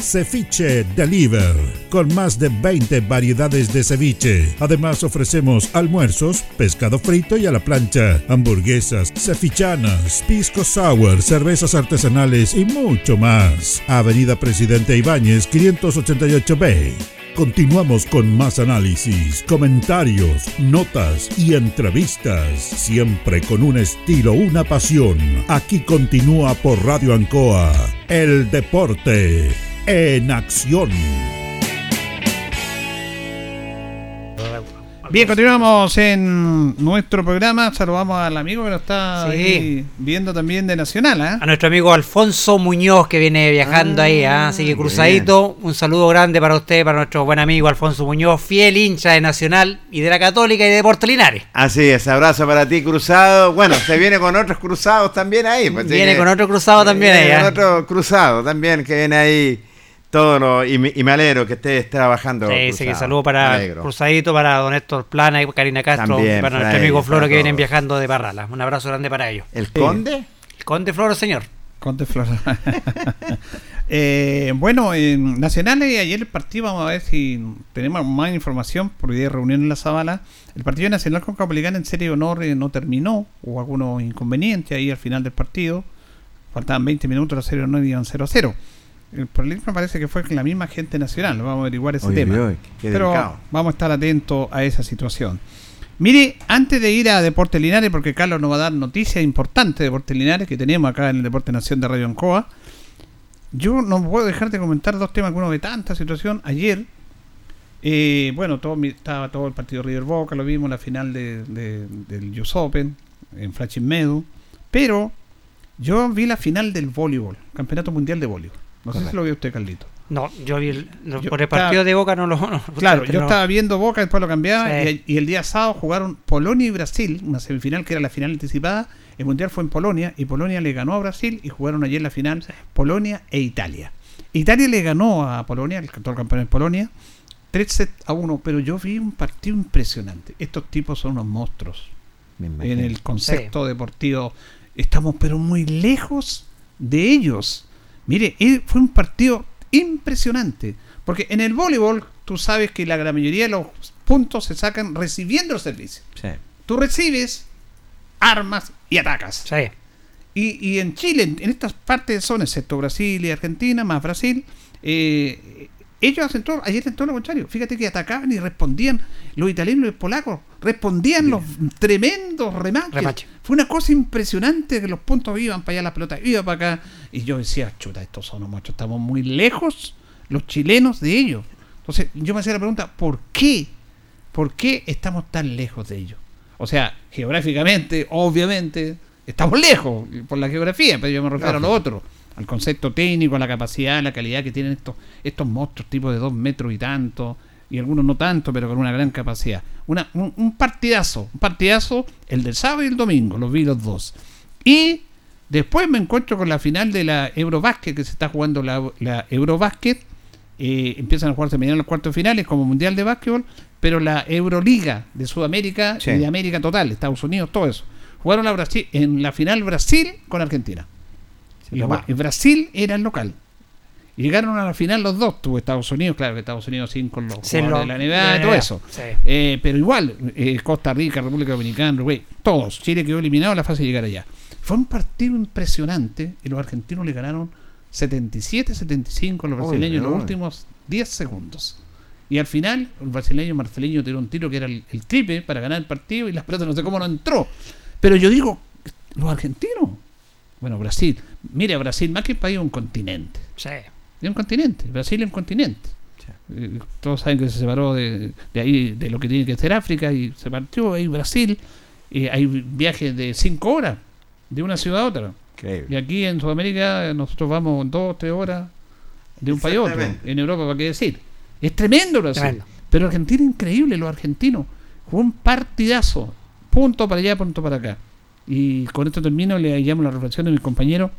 Ceviche Deliver, con más de 20 variedades de ceviche. Además ofrecemos almuerzos, pescado frito y a la plancha, hamburguesas, cevichanas, pisco sour, cervezas artesanales y mucho más. Avenida Presidente Ibáñez 588B. Continuamos con más análisis, comentarios, notas y entrevistas, siempre con un estilo, una pasión. Aquí continúa por Radio Ancoa, el deporte en acción. Bien, continuamos en nuestro programa. Saludamos al amigo que nos está Sí. ahí viendo también de Nacional. ¿ah? A nuestro amigo Alfonso Muñoz que viene viajando ahí, ¿ah? así que cruzadito, un saludo grande para usted, para nuestro buen amigo Alfonso Muñoz, fiel hincha de Nacional y de la Católica y de Deportes Linares. Así es, abrazo para ti, cruzado. Bueno, se viene con otros cruzados también ahí. pues, Viene que- con otro cruzado también Viene ahí. con ¿ah? otro cruzado también que viene ahí Todo lo, y, me, y me alegro que estés trabajando. Sí, sí, que saludo para. Cruzadito, para don Héctor Plana y Karina Castro, También, para nuestro amigo Floro que vienen viajando de Parrala. Un abrazo grande para ellos. ¿El conde? El Conde Floro, señor. Conte Flora. [LAUGHS] Eh, bueno, en Nacionales, ayer el partido, vamos a ver si tenemos más información, por hoy día hay reunión en la Zabala. El partido nacional con Capolicán en serie de honor eh, no terminó, hubo algunos inconvenientes ahí al final del partido. Faltaban 20 minutos, la serie de honor iban 0 a 0. El problema parece que fue con la misma gente nacional, vamos a averiguar ese tema. Pero delicado. vamos a estar atentos a esa situación. Mire, antes de ir a Deportes Linares, porque Carlos nos va a dar noticias importantes de Deportes Linares que tenemos acá en el Deporte Nación de Radio Ancoa, yo no puedo dejar de comentar dos temas que uno ve tanta situación. Ayer, eh, bueno, todo, estaba todo el partido River Boca, lo vimos, la final de, de- del US Open en Flashing Meadow, pero yo vi la final del voleibol, Campeonato Mundial de Voleibol. No sé si lo vio usted, Carlito. No, yo vi el, no, Yo por el estaba- partido de Boca no lo. [LAUGHS] no, Claro, yo no. estaba viendo Boca, después lo cambiaba Sí. y, y el día sábado jugaron Polonia y Brasil, una semifinal que era la final anticipada. El mundial fue en Polonia y Polonia le ganó a Brasil y jugaron ayer la final Polonia e Italia. Italia le ganó a Polonia, el actual campeón en Polonia, 3 sets a 1, pero yo vi un partido impresionante. Estos tipos son unos monstruos en el concepto deportivo. Estamos pero muy lejos de ellos. Mire, fue un partido impresionante. Porque en el voleibol, tú sabes que la gran mayoría de los puntos se sacan recibiendo el servicio. Sí. Tú recibes, armas y atacas. Sí. Y, y en Chile, en, en estas partes son, excepto Brasil y Argentina, más Brasil, eh, ellos hacen todo, ayer hacen todo lo contrario. Fíjate que atacaban y respondían, los italianos y los polacos, respondían los tremendos remaches. Remache. Fue una cosa impresionante que los puntos iban para allá, la pelota iba para acá. Y yo decía, chuta, estos son los machos, estamos muy lejos los chilenos de ellos. Entonces yo me hacía la pregunta, ¿por qué? ¿Por qué estamos tan lejos de ellos? O sea, geográficamente, obviamente, estamos lejos por la geografía, pero yo me refiero a lo otro, al concepto técnico, a la capacidad, a la calidad que tienen estos, estos monstruos tipo de dos metros y tanto, y algunos no tanto, pero con una gran capacidad. Una, un, un partidazo, un partidazo, el del sábado y el domingo, los vi los dos. Y después me encuentro con la final de la Eurobásquet, que se está jugando la, la Eurobásquet, eh, empiezan a jugarse mañana los cuartos finales como Mundial de Básquetbol, pero la Euroliga de Sudamérica Sí. y de América total, Estados Unidos, todo eso. Jugaron la Brasil, en la final Brasil con Argentina. Y Brasil era el local. Y llegaron a la final los dos, tuvo Estados Unidos, claro que Estados Unidos sin con los Sí, jugadores lo- de la NBA y todo eso. Sí. Eh, pero igual, eh, Costa Rica, República Dominicana, Uruguay, todos. Chile quedó eliminado en la fase de llegar allá. Fue un partido impresionante y los argentinos le ganaron 77-75 a los brasileños en los últimos 10 segundos. Y al final, el brasileño Marcelinho tiró un tiro que era el, el triple para ganar el partido y las pelotas no sé cómo no entró. Pero yo digo, los argentinos, bueno, Brasil, mire, Brasil más que país es un continente. Sí. Es un continente, Brasil es un continente. Eh, todos saben que se separó de, de ahí, de lo que tiene que ser África, y se partió ahí Brasil. Eh, hay viajes de 5 horas de una ciudad a otra. Y Increíble. aquí en Sudamérica nosotros vamos 2 3 horas de un país a otro. En Europa, ¿para qué decir? Es tremendo Brasil. Tremendo. Pero Argentina increíble, los argentinos. Fue un partidazo. Punto para allá, punto para acá. Y con esto termino, le llamo la reflexión de mis compañeros.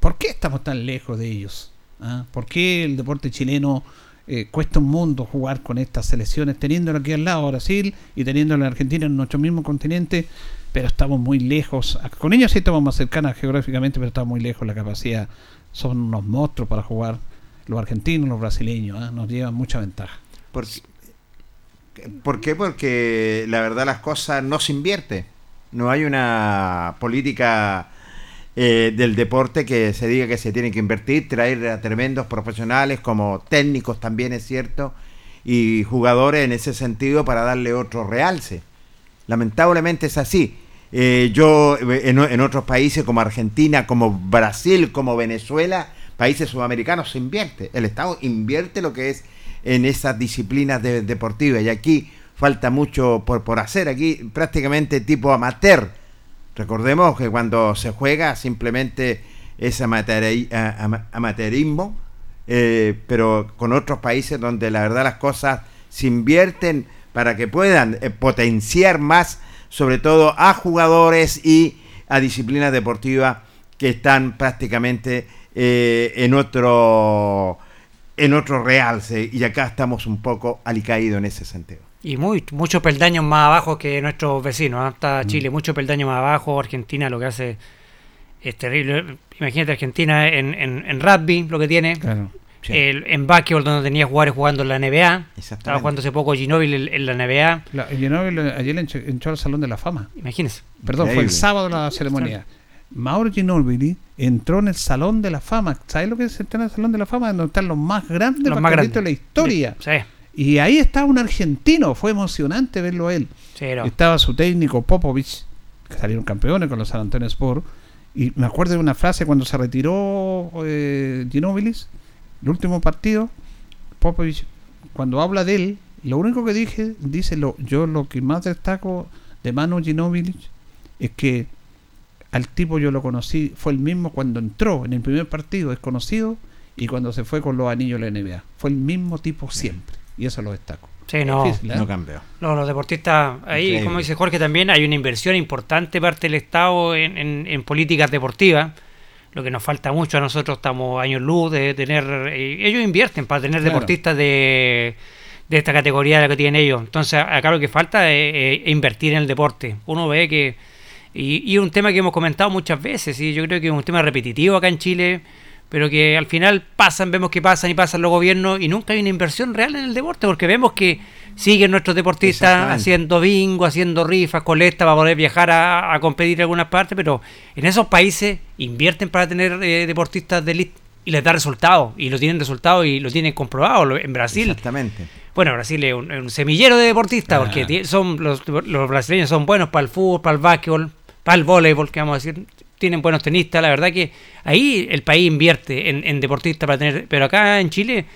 ¿Por qué estamos tan lejos de ellos? ¿Ah? ¿Por qué el deporte chileno eh, cuesta un mundo jugar con estas selecciones, teniéndolo aquí al lado, Brasil, y teniéndolo en Argentina en nuestro mismo continente? Pero estamos muy lejos. Con ellos sí estamos más cercanas geográficamente, pero estamos muy lejos la capacidad. Son unos monstruos para jugar. Los argentinos, los brasileños, ¿ah? nos llevan mucha ventaja. ¿Por qué? ¿Por qué? Porque la verdad las cosas no se invierte. No hay una política eh, del deporte que se diga que se tiene que invertir, traer a tremendos profesionales como técnicos también es cierto y jugadores en ese sentido para darle otro realce. Lamentablemente es así. Eh, yo eh, en, en otros países como Argentina, como Brasil, como Venezuela, países sudamericanos se invierte. El Estado invierte lo que es en esas disciplinas de- deportivas y aquí falta mucho por, por hacer. Aquí prácticamente tipo amateur. Recordemos que cuando se juega simplemente es amateurismo, eh, pero con otros países donde la verdad las cosas se invierten para que puedan eh, potenciar más, sobre todo a jugadores y a disciplinas deportivas que están prácticamente eh, en otro en otro realce y acá estamos un poco alicaídos en ese sentido. Y muy, muchos peldaños más abajo que nuestros vecinos. Mm. Está Chile, muchos peldaños más abajo. Argentina lo que hace es terrible. Imagínate Argentina en, en, en rugby, lo que tiene. Claro. Sí. El, en básquetbol, donde tenía jugadores jugando en la NBA. Estaba jugando hace poco Ginóbili en, en la NBA. La- Ginóbili ayer entró, al Salón de la Fama. Imagínense. Perdón, fue el sábado la ceremonia. Mauro Ginóbili entró en el Salón de la Fama. ¿Sabes lo que es entrar en el Salón de la Fama? Donde están los más grandes Los más grandes. de la historia. Sí, Y ahí estaba un argentino. Fue emocionante verlo a él. Estaba su técnico Popovich, que salieron campeones con los San Antonio Sport. Y me acuerdo de una frase cuando se retiró eh, Ginóbilis, el último partido. Popovich, cuando habla de él, lo único que dije, dice lo, yo lo que más destaco de Manu Ginóbilis es que al tipo yo lo conocí, fue el mismo cuando entró en el primer partido desconocido y cuando se fue con los anillos de la NBA. Fue el mismo tipo siempre. Y eso lo destaco. Sí, no. Difícil, ¿eh? No cambió. No, los deportistas, ahí, Increíble. como dice Jorge, también hay una inversión importante parte del Estado en, en- en políticas deportivas. Lo que nos falta mucho a nosotros, estamos años luz de tener. eh, ellos invierten para tener Claro. deportistas de, de esta categoría de la que tienen ellos. Entonces, acá lo que falta es, eh, invertir en el deporte. Uno ve que. Y, y un tema que hemos comentado muchas veces, y yo creo que es un tema repetitivo acá en Chile, pero que al final pasan, vemos que pasan y pasan los gobiernos y nunca hay una inversión real en el deporte, porque vemos que siguen nuestros deportistas haciendo bingo, haciendo rifas, colectas para poder viajar a, a competir en algunas partes, pero en esos países invierten para tener eh, deportistas de elite y les da resultados, y lo tienen resultados y lo tienen comprobado. En Brasil, Exactamente. bueno, Brasil es un, es un semillero de deportistas, Ah. porque tie- son los, los brasileños son buenos para el fútbol, para el básquetbol, para el voleibol, que vamos a decir, tienen buenos tenistas, la verdad que ahí el país invierte en, deportistas para tener, pero acá en Chile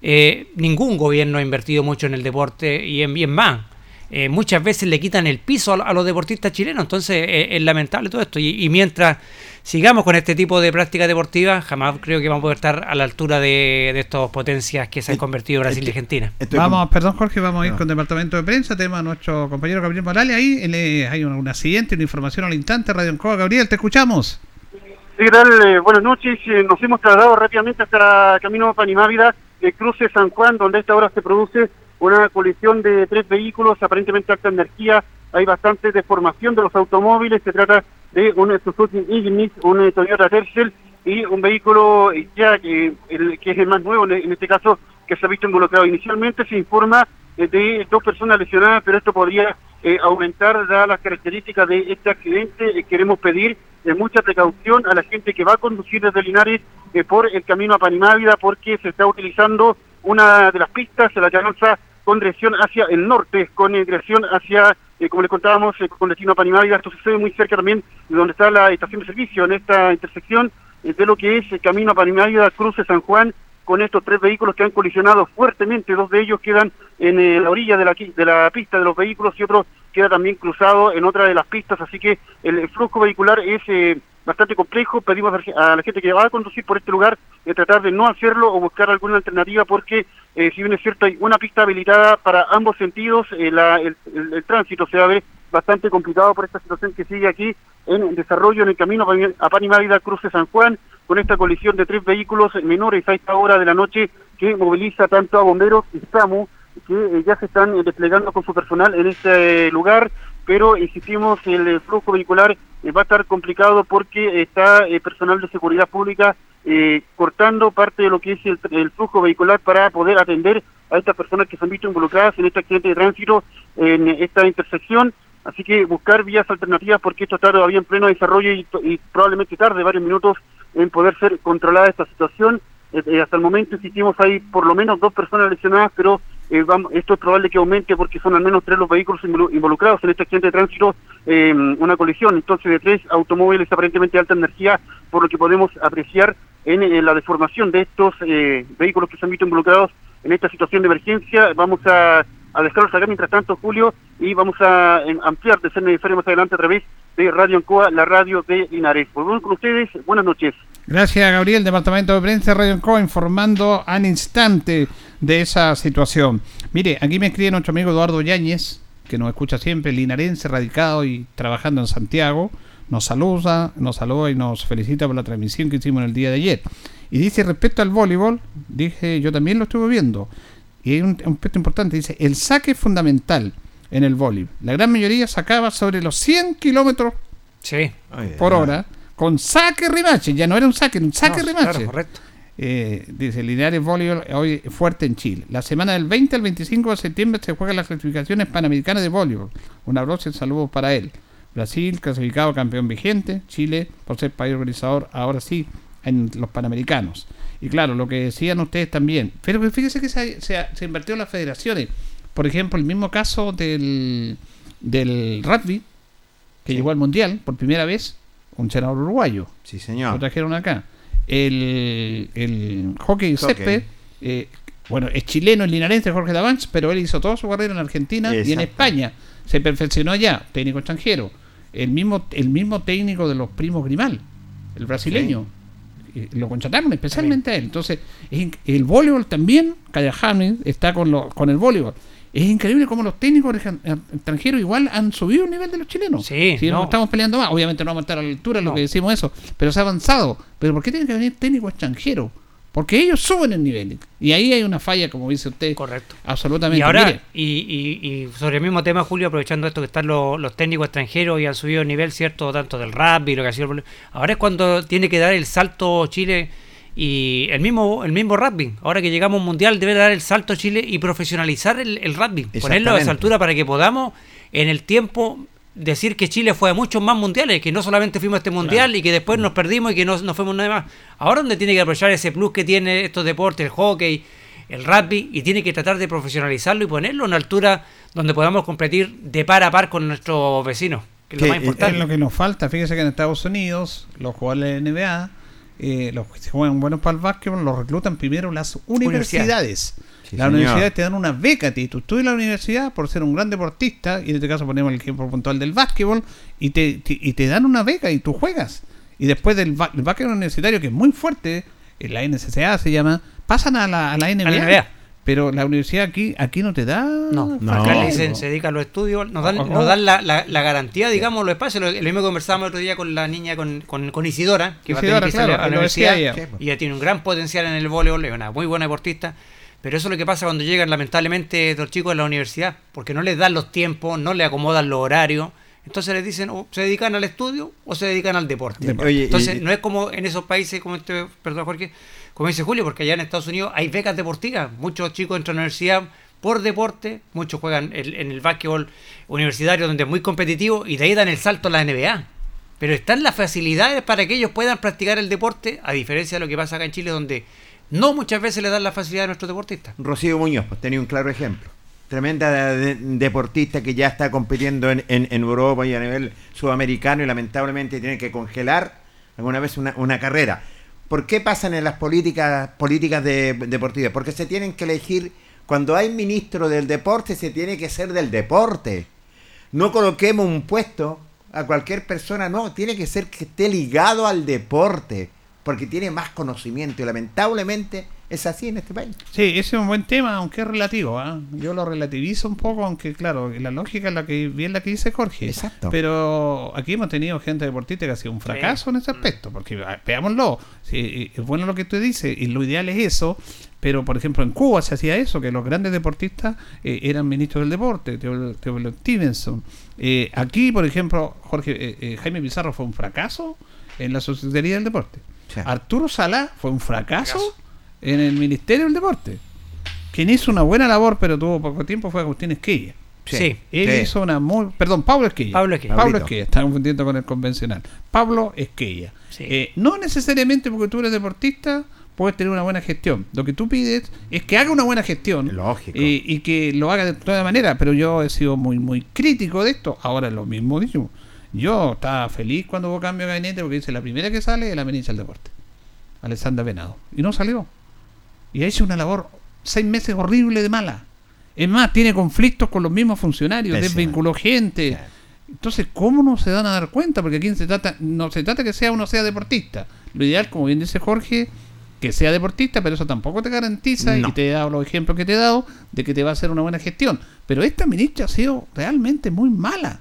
eh, ningún gobierno ha invertido mucho en el deporte y en bien más. Eh, muchas veces le quitan el piso a, a los deportistas chilenos, entonces eh, es lamentable todo esto. Y, y mientras sigamos con este tipo de prácticas deportivas, jamás creo que vamos a poder estar a la altura de, de estas potencias que se han Eh, convertido Brasil y Argentina. Vamos, perdón Jorge, vamos a ir No. con departamento de prensa, tenemos a nuestro compañero Gabriel Morales ahí, él, eh, hay una, una siguiente, una información al instante, Radio Encoa, Gabriel, te escuchamos. Sí, ¿qué tal? Eh, buenas noches. Eh, nos hemos trasladado rápidamente hasta Camino Panimávida, el cruce San Juan, donde a esta hora se produce una colisión de tres vehículos, aparentemente alta energía. Hay bastante deformación de los automóviles. Se trata de un Suzuki Ignis, un eh, Toyota Tercel y un vehículo eh, ya que, el, que es el más nuevo en, este caso que se ha visto involucrado. Inicialmente se informa eh, de dos personas lesionadas, pero esto podría eh, aumentar las características de este accidente. Queremos pedir eh, mucha precaución a la gente que va a conducir desde Linares por el camino a Panimávida porque se está utilizando una de las pistas, la avanza con dirección hacia el norte, con eh, dirección hacia, eh, como les contábamos, eh, con destino a Panimávida. Esto sucede muy cerca también de donde está la estación de servicio, en esta intersección eh, de lo que es el camino a Panimávida, cruce San Juan, con estos tres vehículos que han colisionado fuertemente. Dos de ellos quedan en eh, la orilla de la, de la pista de los vehículos y otro queda también cruzado en otra de las pistas. Así que el, flujo vehicular es eh, bastante complejo. Pedimos a la gente que va a conducir por este lugar de tratar de no hacerlo o buscar alguna alternativa porque eh, si bien es cierto hay una pista habilitada para ambos sentidos, eh, la- el, el- tránsito se va a ver bastante complicado por esta situación que sigue aquí en desarrollo en el camino a Pani- a Panimávida Cruce San Juan con esta colisión de tres vehículos menores a esta hora de la noche que moviliza tanto a bomberos y SAMU que eh, ya se están eh, desplegando con su personal en este lugar, pero insistimos, el flujo vehicular eh, va a estar complicado porque está personal de seguridad pública eh, cortando parte de lo que es el, el flujo vehicular para poder atender a estas personas que se han visto involucradas en este accidente de tránsito en esta intersección. Así que buscar vías alternativas porque esto está todavía en pleno desarrollo y, probablemente tarde varios minutos en poder ser controlada esta situación. Eh, eh, hasta el momento insistimos hay por lo menos dos personas lesionadas, pero eh, vamos, esto es probable que aumente porque son al menos tres los vehículos involu- involucrados en este accidente de tránsito, eh, una colisión entonces de tres automóviles aparentemente de alta energía, por lo que podemos apreciar en, la deformación de estos eh, vehículos que se han visto involucrados en esta situación de emergencia. Vamos a, a dejarlos acá mientras tanto, Julio, y vamos a em, ampliar de ser necesario más adelante a través de Radio Ancoa, la radio de Linares. Volvemos con ustedes, buenas noches. Gracias, Gabriel, Departamento de Prensa Radio Encoa, informando al instante de esa situación. Mire, aquí me escribe nuestro amigo Eduardo Yáñez, que nos escucha siempre, linarense, radicado y trabajando en Santiago. Nos saluda, nos saluda y nos felicita por la transmisión que hicimos en el día de ayer. Y dice respecto al voleibol, dije, yo también lo estuve viendo. Y hay un, un aspecto importante, dice, el saque es fundamental en el voleibol. La gran mayoría sacaba sobre los 100 kilómetros Sí. por hora con saque remache. Ya no era un saque, era un saque No, remache. claro, correcto. Eh, dice Linares Voleibol hoy fuerte en Chile. La semana del 20 al 25 de septiembre se juegan las clasificaciones panamericanas de voleibol. Un abrazo y saludos para él. Brasil, clasificado campeón vigente. Chile, por ser país organizador, ahora sí, en los panamericanos. Y claro, lo que decían ustedes también. Pero fíjese que se, se, se invirtió en las federaciones. Por ejemplo, el mismo caso del, del rugby, que llegó al mundial por primera vez, un senador uruguayo. Sí, Lo señor. trajeron acá. El, el hockey césped, eh, bueno, es chileno, es linarense, Jorge Davanch, pero él hizo toda su carrera en Argentina y en. España. Se perfeccionó allá, técnico extranjero. El mismo, el mismo técnico de los primos Grimal, el brasileño. Eh, Lo contrataron especialmente a él. Entonces, el voleibol también, Callajame está con, lo, con el voleibol. Es increíble cómo los técnicos extran- extranjeros igual han subido el nivel de los chilenos. Sí, Si no. estamos peleando más, obviamente no vamos a estar a la altura lo que decimos eso, pero se ha avanzado. Pero ¿por qué tiene que venir técnico extranjero? Porque ellos suben el nivel. Y ahí hay una falla, como dice usted, Correcto. absolutamente. Y ahora, Mire, y, y- y sobre el mismo tema, Julio, aprovechando esto que están los, los técnicos extranjeros y han subido el nivel, ¿cierto? Tanto del rugby, lo que ha sido. el- Ahora es cuando tiene que dar el salto Chile y el mismo el mismo rugby. Ahora que llegamos a un mundial, debe dar el salto Chile y profesionalizar el, el rugby. Ponerlo a esa altura para que podamos en el tiempo decir que Chile fue a muchos más mundiales, que no solamente fuimos a este mundial y que después nos perdimos y que no, no fuimos nada más. Ahora donde tiene que aprovechar ese plus que tiene estos deportes, el hockey, el rugby, y tiene que tratar de profesionalizarlo y ponerlo a una altura donde podamos competir de par a par con nuestros vecinos, que es lo más eh, es importante. lo que nos falta. Fíjese que en Estados Unidos, los jugadores de NBA, eh, los que se juegan buenos para el básquetbol, los reclutan primero las universidades. Sí, las señor. universidades te dan una beca a ti. Tú estudias en la universidad por ser un gran deportista, y en este caso ponemos el ejemplo puntual del básquetbol, y te, te- y te dan una beca y tú juegas. Y después del el básquetbol universitario, que es muy fuerte, en la NCCA se llama, pasan a la, a la NBA. NBA. Pero la universidad aquí aquí no te da. No, No. dicen, se dedican a los estudios, nos dan, Oh, oh. nos dan la, la- la garantía, digamos, los espacios. Lo, lo mismo que conversábamos el otro día con la niña, con, con, con Isidora, que va a tener Isidora, que irse a la- claro, a la universidad. ella. Y ella tiene un gran potencial en el voleibol, es una muy buena deportista. Pero eso es lo que pasa cuando llegan, lamentablemente, los chicos a la universidad, porque no les dan los tiempos, no les acomodan los horarios. Entonces les dicen, o se dedican al estudio o se dedican al deporte. Oye, Entonces, y- no es como en esos países, como este, perdón Jorge, como dice Julio, porque allá en Estados Unidos hay becas deportivas. Muchos chicos entran a la universidad por deporte, muchos juegan el- en el básquetbol universitario donde es muy competitivo y de ahí dan el salto a la NBA. Pero están las facilidades para que ellos puedan practicar el deporte, a diferencia de lo que pasa acá en Chile, donde no muchas veces le dan la facilidad a nuestros deportistas. Rocío Muñoz, pues tenía un claro ejemplo. Tremenda de- deportista que ya está compitiendo en, en- en Europa y a nivel sudamericano y lamentablemente tiene que congelar alguna vez una, una carrera. ¿Por qué pasan en las políticas políticas de, deportivas? Porque se tienen que elegir, cuando hay ministro del deporte, se tiene que ser del deporte. No coloquemos un puesto a cualquier persona, no, tiene que ser que esté ligado al deporte, porque tiene más conocimiento y lamentablemente es así en este país. Sí, ese es un buen tema, aunque es relativo. ¿ah? Yo lo relativizo un poco, aunque claro, la lógica es la que bien la que dice Jorge. Exacto. Pero aquí hemos tenido gente deportista que ha sido un fracaso en ese aspecto, porque ah, veámoslo, sí, es bueno lo que tú dices y lo ideal es eso. Pero, por ejemplo, en Cuba se hacía eso, que los grandes deportistas eh, eran ministros del deporte, Teodoro Stevenson. Eh, aquí, por ejemplo, Jorge eh, eh, Jaime Pizarro fue un fracaso en la Sociedad del Deporte. Sí. Arturo Salá fue un fracaso en el Ministerio del Deporte. Quien hizo una buena labor, pero tuvo poco tiempo, fue Agustín Esquilla. Sí. Él Sí. hizo una muy. Perdón, Pablo Esquilla. Pablo Esquilla. Pablo. Esquilla, está confundiendo con el convencional. Pablo Esquilla. Sí. Eh, no necesariamente porque tú eres deportista puedes tener una buena gestión. Lo que tú pides es que haga una buena gestión. Lógico. eh, y que lo haga de toda manera. Pero yo he sido muy, muy crítico de esto. Ahora lo mismo dicho. Yo estaba feliz cuando hubo cambio de gabinete porque dice la primera que sale es la ministra del deporte. Alessandra Venado. Y no salió. Y ha hecho una labor seis meses horrible de mala. Es más, tiene conflictos con los mismos funcionarios, Pésima. desvinculó gente. Entonces, ¿cómo no se dan a dar cuenta? Porque aquí se trata, no se trata que sea uno sea deportista. Lo ideal, como bien dice Jorge, que sea deportista, pero eso tampoco te garantiza, No. y te he dado los ejemplos que te he dado, de que te va a hacer una buena gestión. Pero esta ministra ha sido realmente muy mala.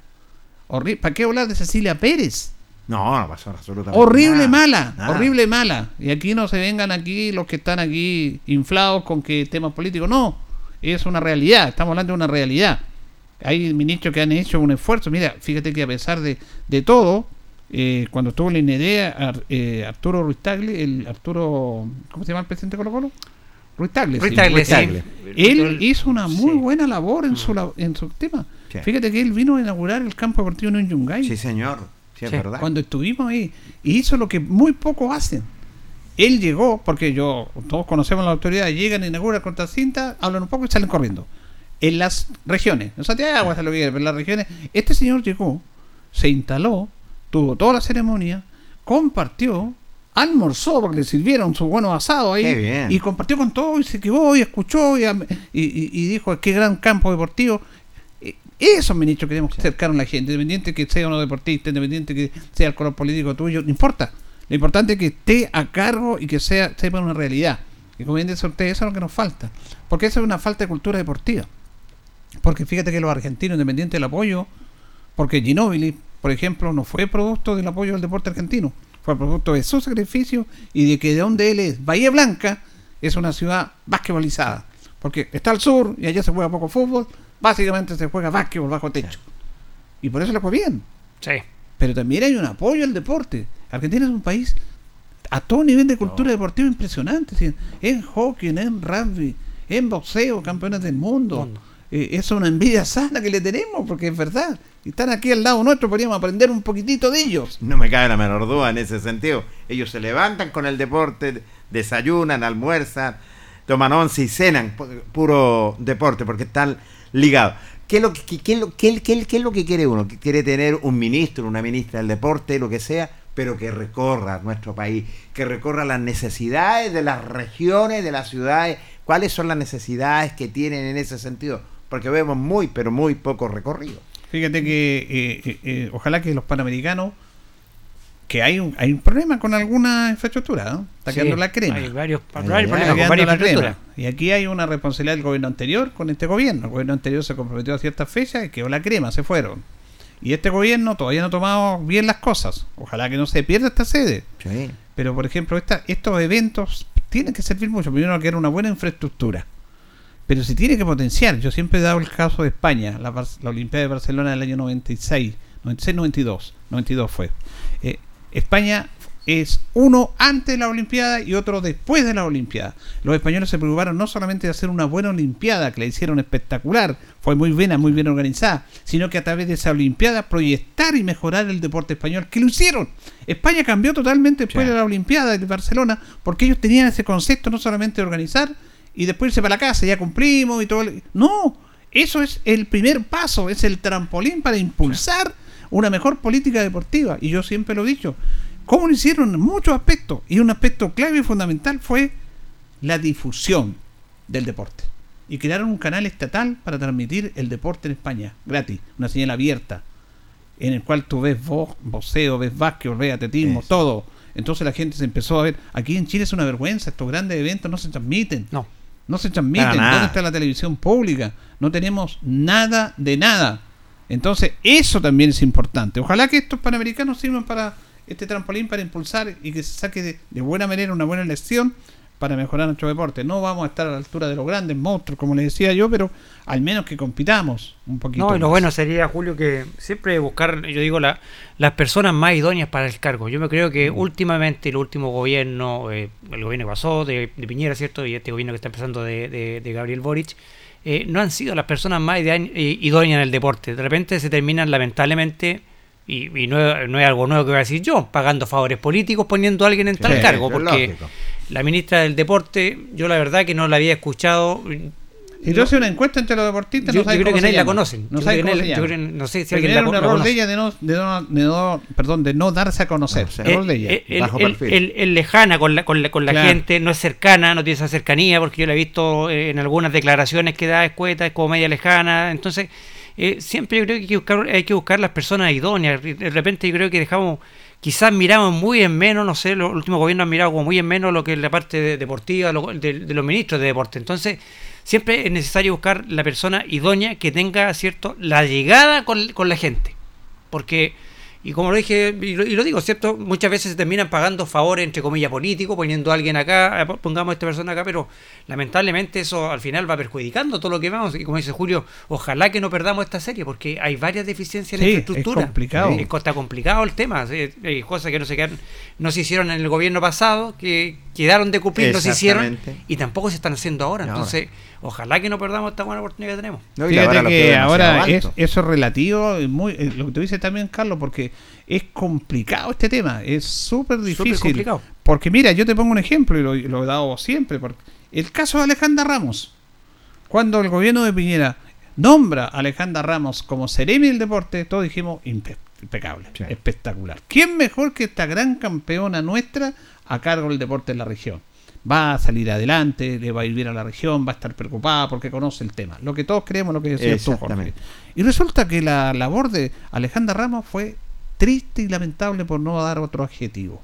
Horri- ¿Para qué hablar de Cecilia Pérez? No, no pasó absolutamente Horrible nada. mala, Nada. horrible mala. Y aquí no se vengan aquí los que están aquí inflados con que temas políticos. No, es una realidad, estamos hablando de una realidad. Hay ministros que han hecho un esfuerzo. Mira, fíjate que a pesar de, de todo, eh, cuando estuvo en la INEDEA, Ar- eh, Arturo Ruiz Tagle, el Arturo, ¿cómo se llama el presidente de Colo Colo? Ruiz Tagle. Ruiz sí. Tagle, Ruiz sí. Tagle. Él hizo una muy buena labor en su, la- en su tema. Sí. Fíjate que él vino a inaugurar el campo deportivo en Yungay Sí, señor. Sí, es verdad. cuando estuvimos ahí y hizo lo que muy pocos hacen. Él llegó, porque yo, todos conocemos la autoridad, llegan, inauguran contra cinta, hablan un poco y salen corriendo. En las regiones, en Santiago, hasta lo que pero en las regiones, este señor llegó, se instaló, tuvo toda la ceremonia, compartió, almorzó porque le sirvieron su buenos asados ahí bien. y compartió con todo y se quedó y escuchó y, dijo qué gran campo deportivo Eh, esos ministros que queremos cercar a la gente independiente que sea uno deportista independiente que sea el color político tuyo no importa. Lo importante es que esté a cargo y que sea sepa una realidad. Y como bien dice usted eso es lo que nos falta porque esa es una falta de cultura deportiva. Porque fíjate que los argentinos independientes del apoyo porque Ginóbili, por ejemplo, no fue producto del apoyo del deporte argentino, fue producto de su sacrificio y de que de donde él es, Bahía Blanca, es una ciudad basquetbolizada. Porque está al sur y allá se juega poco fútbol, básicamente se juega básquetbol bajo techo. Y por eso le fue bien. Sí. Pero también hay un apoyo al deporte. Argentina es un país a todo nivel de cultura deportiva impresionante. ¿sí? En hockey, en rugby, en boxeo, campeones del mundo. Mundo. Eh, es una envidia sana que le tenemos, porque es verdad. Están aquí al lado nuestro, podríamos aprender un poquitito de ellos. No me cabe la menor duda en ese sentido. Ellos se levantan con el deporte, desayunan, almuerzan, toman once y cenan, pu- puro deporte, porque están ligados. ¿Qué es, lo que, qué lo- qué- qué- qué es lo que quiere uno? Quiere tener un ministro, una ministra del deporte, lo que sea, pero que recorra nuestro país, que recorra las necesidades de las regiones, de las ciudades, cuáles son las necesidades que tienen en ese sentido, porque vemos muy, pero muy poco recorrido. Fíjate que eh, eh, eh, ojalá que los panamericanos, que hay un, hay un problema con alguna infraestructura, ¿no? Está Sí, quedando la crema. Hay varios, problemas con varias infraestructuras. Y aquí hay una responsabilidad del gobierno anterior con este gobierno. El gobierno anterior se comprometió a ciertas fechas y quedó la crema, se fueron. Y este gobierno todavía no ha tomado bien las cosas. Ojalá que no se pierda esta sede. Sí. Pero, por ejemplo, esta, estos eventos tienen que servir mucho. Primero, que era una buena infraestructura. Pero se tiene que potenciar. Yo siempre he dado el caso de España, la, Bar- la Olimpiada de Barcelona del año 96, 96-92, 92 fue. Eh, España es uno antes de la Olimpiada y otro después de la Olimpiada. Los españoles se preocuparon no solamente de hacer una buena Olimpiada, que la hicieron espectacular, fue muy buena, muy bien organizada, sino que a través de esa Olimpiada proyectar y mejorar el deporte español, que lo hicieron. España cambió totalmente después Sí. de la Olimpiada de Barcelona, porque ellos tenían ese concepto no solamente de organizar y después irse para la casa, ya cumplimos y todo. el- No, eso es el primer paso, es el trampolín para impulsar una mejor política deportiva. Y yo siempre lo he dicho, ¿cómo lo hicieron? En muchos aspectos. Y un aspecto clave y fundamental fue la difusión del deporte. Y crearon un canal estatal para transmitir el deporte en España, gratis, una señal abierta, en el cual tú ves vo- boxeo, ves básquetbol, ves atletismo, todo. Entonces la gente se empezó a ver, aquí en Chile es una vergüenza, estos grandes eventos no se transmiten. No. No se transmiten. ¿Dónde está la televisión pública? No tenemos nada de nada. Entonces, eso también es importante. Ojalá que estos panamericanos sirvan para este trampolín para impulsar y que se saque de, de buena manera una buena elección para mejorar nuestro deporte. No vamos a estar a la altura de los grandes monstruos, como les decía yo, pero al menos que compitamos un poquito. No, y lo más. bueno sería, Julio, que siempre buscar, yo digo, la, las personas más idóneas para el cargo. Yo me creo que últimamente el último gobierno, eh, el gobierno que pasó, de, de Piñera, ¿cierto? Y este gobierno que está empezando de, de- de Gabriel Boric, eh, no han sido las personas más eh, idóneas en el deporte. De repente se terminan, lamentablemente, y, y no, es- no es algo nuevo que voy a decir yo, pagando favores políticos, poniendo a alguien en tal Sí, cargo, porque lógico. La ministra del Deporte, yo la verdad que no la había escuchado. Y yo hice una encuesta entre los deportistas, Yo, no yo creo que nadie la conocen. No Yo sabe creo que cómo nadie- se yo llama. creo- no sé si alguien la, un error de ella de no, de no, de no- perdón, de no darse a conocer. No, de ella. Eh, eh, bajo él- perfil. él- él lejana con la, con la, con la Claro. gente, no es cercana, no tiene esa cercanía, porque yo la he visto eh, en algunas declaraciones que da escueta, es como media lejana. Entonces, eh, siempre yo creo que hay que buscar, hay que buscar las personas idóneas. De repente yo creo que dejamos, quizás miramos muy en menos, no sé, los últimos gobiernos han mirado como muy en menos lo que es la parte de- deportiva lo- de, de los ministros de deporte. Entonces, siempre es necesario buscar la persona idónea que tenga, ¿cierto?, la llegada con la gente. Porque Y como lo dije, y lo, y lo digo, ¿cierto? Muchas veces se terminan pagando favores, entre comillas, políticos, poniendo a alguien acá, eh, pongamos a esta persona acá, pero lamentablemente eso al final va perjudicando todo lo que vamos. Y como dice Julio, ojalá que no perdamos esta serie, porque hay varias deficiencias en Sí, la es infraestructura. complicado. Es- está complicado el tema. sí, Hay cosas que no se, quedan- no se hicieron en el gobierno pasado, que quedaron de cumplir, no se hicieron, y tampoco se están haciendo ahora. Entonces, ojalá que no perdamos esta buena oportunidad que tenemos. No, Fíjate ahora que ahora es, eso es relativo, es muy, eh, lo que tú dices también, Carlos, porque es complicado este tema, es súper difícil. complicado. Porque mira, yo te pongo un ejemplo y lo, lo he dado siempre. porque el caso de Alejandra Ramos, cuando el gobierno de Piñera nombra a Alejandra Ramos como seremi del deporte, todos dijimos impe- impecable, Sí. espectacular. ¿Quién mejor que esta gran campeona nuestra a cargo del deporte en la región? Va a salir adelante, le va a ir bien a la región, va a estar preocupada porque conoce el tema. Lo que todos creemos, lo que decías tú, Jorge. Y resulta que la labor de Alejandra Ramos fue triste y lamentable por no dar otro adjetivo.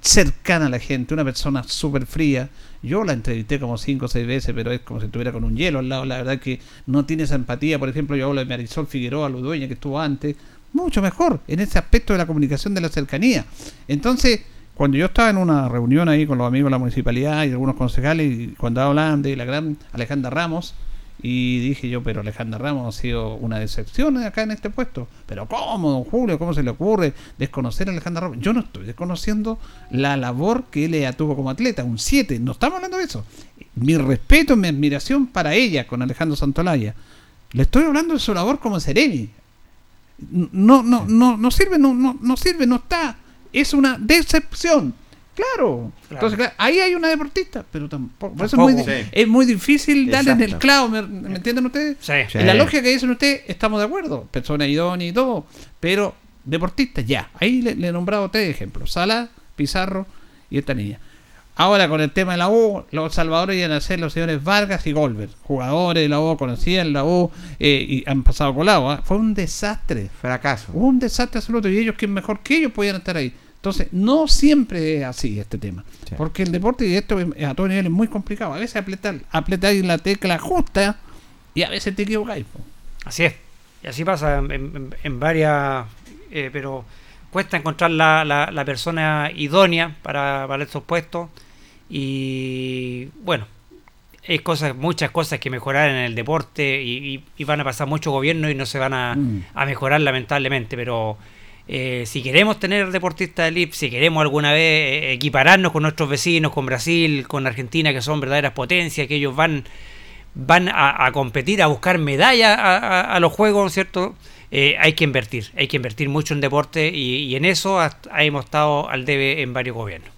Cercana a la gente, una persona súper fría. Yo la entrevisté como cinco o seis veces, pero es como si estuviera con un hielo al lado. La verdad que no tiene esa empatía. Por ejemplo, yo hablo de Marisol Figueroa, Ludueña, que estuvo antes. Mucho mejor en ese aspecto de la comunicación de la cercanía. Entonces, cuando yo estaba en una reunión ahí con los amigos de la municipalidad y algunos concejales, y cuando hablaban de la gran Alejandra Ramos, y dije yo, pero Alejandra Ramos ha sido una decepción acá en este puesto. Pero ¿cómo, don Julio? ¿Cómo se le ocurre desconocer a Alejandra Ramos? Yo no estoy desconociendo la labor que ella tuvo como atleta, un 7. No estamos hablando de eso. Mi respeto, mi admiración para ella con Alejandro Santolaya. Le estoy hablando de su labor como Seremi. No, no, no, no sirve, no, no, no sirve, no está. Es una decepción. Claro. Entonces, claro, ahí hay una deportista, pero tampoco. por eso es, muy, es muy difícil darle en el clavo, ¿me, me entienden ustedes? Sí. Sí. En la lógica que dicen ustedes, estamos de acuerdo. Persona idónea y todo. Pero deportistas, ya. Ahí le, le he nombrado tres ejemplos: Sala, Pizarro y esta niña. Ahora con el tema de la U, los salvadores iban a ser los señores Vargas y Goldberg. Jugadores de la U, conocían la U eh, y han pasado colado. ¿ah? Fue un desastre. Fracaso. Un desastre absoluto. Y ellos, que mejor que ellos, podían estar ahí. Entonces, no siempre es así este tema. Sí. Porque el deporte y esto es- a todo nivel es muy complicado. A veces apretar, apretáis la tecla justa y a veces te equivocáis. po. Así es. Y así pasa en, en- en varias. eh, pero cuesta encontrar la, la- la persona idónea para, para estos puestos. Y bueno, hay cosas, muchas cosas que mejorar en el deporte y, y- y van a pasar muchos gobiernos y no se van a, Mm. a mejorar lamentablemente. Pero eh, si queremos tener deportistas de elite, si queremos alguna vez eh, equipararnos con nuestros vecinos, con Brasil, con Argentina, que son verdaderas potencias, que ellos van van a, competir, a buscar medallas a, a- a los juegos, ¿cierto? Eh, hay que invertir, hay que invertir mucho en deporte y, en eso hemos estado al debe en varios gobiernos.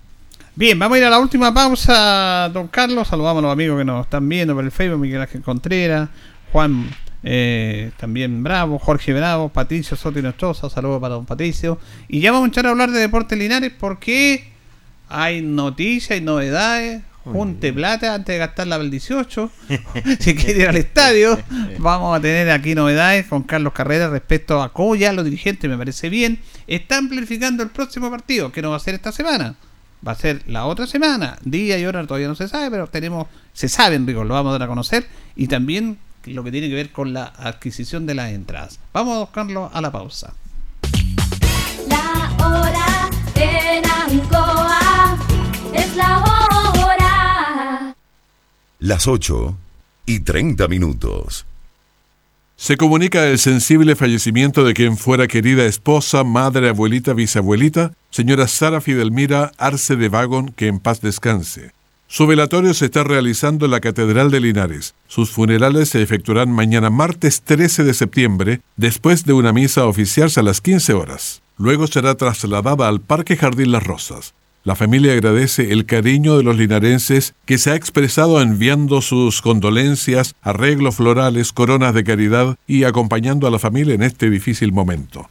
Bien, vamos a ir a la última pausa, don Carlos. Saludamos a los amigos que nos están viendo por el Facebook, Miguel Ángel Contreras, Juan eh, también Bravo, Jorge Bravo, Patricio Soto y Nostroza, saludos para don Patricio. Y ya vamos a echar a hablar de Deportes Linares porque hay noticias y novedades. Junte plata antes de gastarla para el 18. si quiere ir al estadio, [LAUGHS] vamos a tener aquí novedades con Carlos Carrera respecto a cómo ya los dirigentes, me parece bien, están planificando el próximo partido, que no va a ser esta semana. Va a ser la otra semana. Día y hora todavía no se sabe, pero tenemos, se saben, digo, lo vamos a dar a conocer. Y también lo que tiene que ver con la adquisición de las entradas. Vamos, Carlos, a la pausa. La hora en Ancoa es la hora. Las 8 y 30 minutos. Se comunica el sensible fallecimiento de quien fuera querida esposa, madre, abuelita, bisabuelita, señora Sara Fidelmira Arce de Vagon, que en paz descanse. Su velatorio se está realizando en la Catedral de Linares. Sus funerales se efectuarán mañana martes 13 de septiembre, después de una misa oficial a las 15 horas. Luego será trasladada al Parque Jardín Las Rosas. La familia agradece el cariño de los linarenses que se ha expresado enviando sus condolencias, arreglos florales, coronas de caridad y acompañando a la familia en este difícil momento.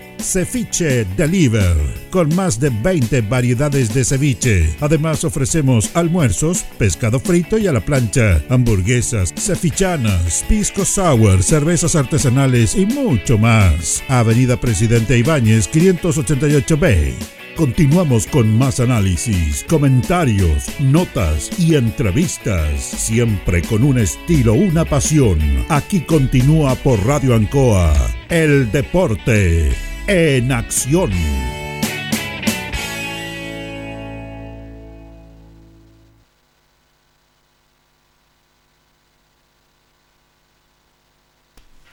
Ceviche Deliver, con más de 20 variedades de ceviche. Además ofrecemos almuerzos, pescado frito y a la plancha, hamburguesas, cevichanas, pisco sour, cervezas artesanales y mucho más. Avenida Presidente Ibáñez 588B. Continuamos con más análisis, comentarios, notas y entrevistas, siempre con un estilo, una pasión. Aquí continúa por Radio Ancoa, el deporte en acción.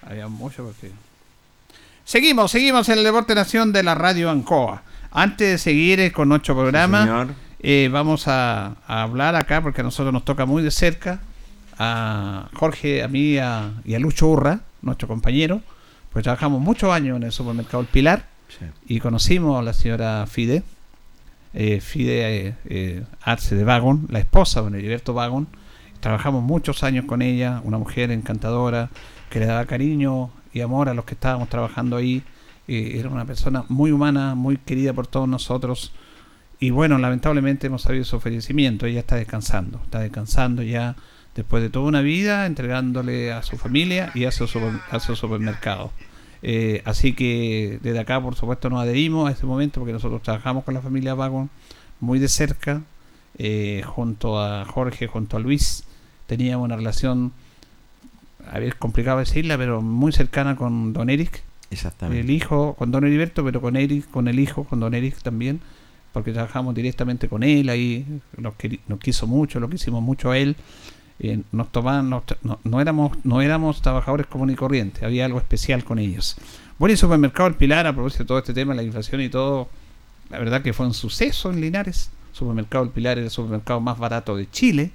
Había mucho porque... Seguimos, seguimos en el Deporte Nación de la Radio Ancoa. Antes de seguir eh, con nuestro programa, eh, vamos a, a hablar acá, porque a nosotros nos toca muy de cerca, a Jorge, a mí a- y a Lucho Urra, nuestro compañero, pues trabajamos muchos años en el supermercado El Pilar y conocimos a la señora Fide, eh, Fide eh, eh, Arce de Vagon, la esposa de Heriberto Vagon. Trabajamos muchos años con ella, una mujer encantadora que le daba cariño y amor a los que estábamos trabajando ahí. Eh, era una persona muy humana, muy querida por todos nosotros. Y bueno, lamentablemente hemos sabido su fallecimiento. Ella está descansando, está descansando ya después de toda una vida, entregándole a su familia y a su, super- a su supermercado. Eh, así que desde acá, por supuesto, nos adherimos a este momento porque nosotros trabajamos con la familia Vagon muy de cerca, eh, junto a Jorge, junto a Luis. Teníamos una relación, a ver, es complicado decirla, pero muy cercana con Don Eric. Exactamente. El hijo, con Don Heriberto, pero con Eric, con el hijo, con Don Eric también, porque trabajamos directamente con él ahí, nos quiso mucho, lo quisimos mucho a él. Eh, nos tomaban, nos no, no éramos, no éramos trabajadores comunes y corrientes, había algo especial con ellos. Bueno, y el supermercado El Pilar, a propósito de todo este tema, la inflación y todo, la verdad que fue un suceso en Linares. Supermercado El Pilar era el supermercado más barato de Chile.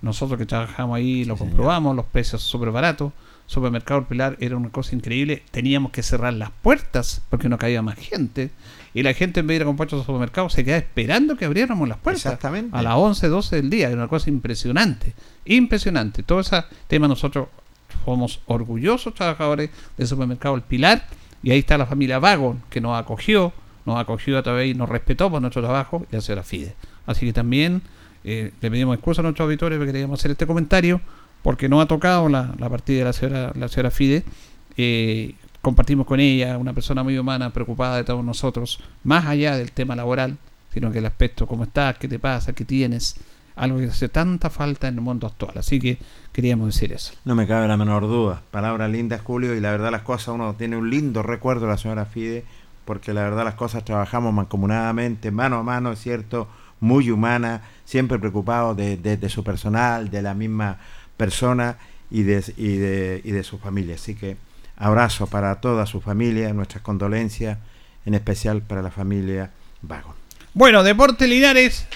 Nosotros que trabajamos ahí lo comprobamos, los precios súper baratos. Supermercado El Pilar era una cosa increíble. Teníamos que cerrar las puertas porque no cabía más gente. Y la gente en vez de ir a comprar al supermercado se quedaba esperando que abriéramos las puertas. Exactamente. A las 11, 12 del día. Era una cosa impresionante. Impresionante. Todo ese tema nosotros somos orgullosos trabajadores del supermercado El Pilar. Y ahí está la familia Vagon que nos acogió, nos acogió a través y nos respetó por nuestro trabajo y la señora Fide. Así que también eh, le pedimos excusa a nuestros auditores porque queríamos hacer este comentario porque no ha tocado la, la partida de la señora, la señora Fide. Eh, compartimos con ella, una persona muy humana, preocupada de todos nosotros, más allá del tema laboral, sino que el aspecto, cómo estás, qué te pasa, qué tienes, algo que hace tanta falta en el mundo actual. Así que queríamos decir eso. No me cabe la menor duda. Palabras lindas, Julio, y la verdad las cosas, uno tiene un lindo recuerdo de la señora Fide, porque la verdad las cosas trabajamos mancomunadamente, mano a mano, es cierto, muy humana, siempre preocupado de, de- de su personal, de la misma persona y de, y de, y de su familia. Así que Abrazo para toda su familia, nuestras condolencias, en especial para la familia Vago. Bueno, Deporte Linares.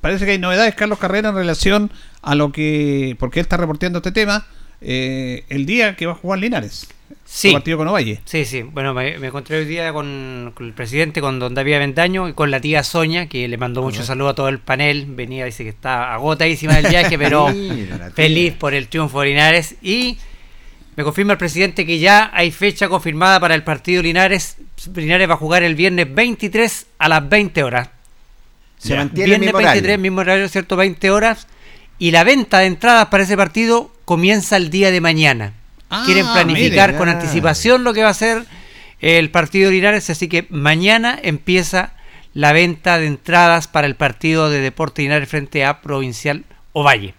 Parece que hay novedades, Carlos Carrera, en relación a lo que. Porque él está reporteando este tema. eh, el día que va a jugar Linares. Sí. Partido con Ovalle. Sí, sí. Bueno, me, me encontré hoy día con, con el presidente, con don David Aventaño y con la tía Soña, que le mandó muchos saludos a todo el panel. Venía, dice que está agotadísima del viaje, pero [LAUGHS] feliz por el triunfo de Linares. Y me confirma el presidente que ya hay fecha confirmada para el partido Linares. Linares va a jugar el viernes 23 a las 20 horas. Se mantiene el Viernes mismo 23, horario. mismo horario, ¿cierto? 20 horas. Y la venta de entradas para ese partido comienza el día de mañana. Ah, Quieren planificar mire. con Ah. anticipación lo que va a ser el partido de Linares, así que mañana empieza la venta de entradas para el partido de Deporte Linares frente a Provincial Ovalle.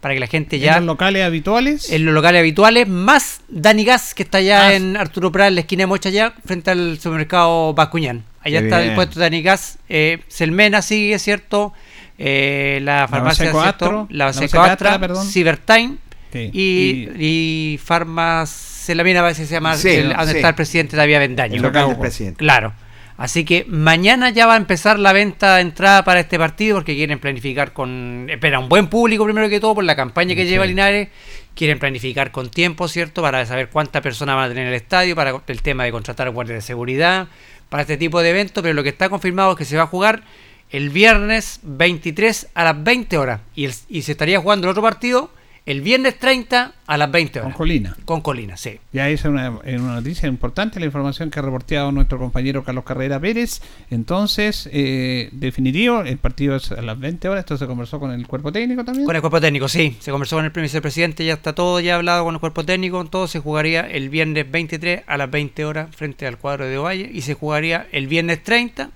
Para que la gente En ya los locales habituales. en los locales habituales, más Dani Gas, que está allá Ah. en Arturo Prat, en la esquina de Mocha, allá, frente al supermercado Bascuñán. Allá Qué está bien. el puesto de Dani Gas. Eh, Selmena sigue, ¿cierto? Eh, la farmacia, La la Baseco Baseco Astra, Astra, perdón. Cibertime Sí. y, y Farmacelamina, parece que se llama, Sí, el- donde sí. está el presidente David Avendaño. El local del presidente. Claro. Así que mañana ya va a empezar la venta de entrada para este partido porque quieren planificar con... Espera, un buen público primero que todo por la campaña que lleva Linares. Quieren planificar con tiempo, ¿cierto? Para saber cuántas personas van a tener en el estadio, para el tema de contratar guardias de seguridad, para este tipo de eventos. Pero lo que está confirmado es que se va a jugar el viernes 23 a las 20 horas. Y, el- y se estaría jugando el otro partido el viernes 30 a las 20 Con horas. Colina. Con Colina, sí. Ya esa es una, noticia importante la información que ha reporteado nuestro compañero Carlos Carrera Pérez. Entonces, eh, definitivo, el partido es a las 20 horas. Esto se conversó con el cuerpo técnico también. Con el cuerpo técnico, sí. Se conversó con el primer vicepresidente, ya está todo ya hablado con el cuerpo técnico. Todo se jugaría el viernes 23 a las 20 horas frente al cuadro de Ovalle y se jugaría el viernes 30,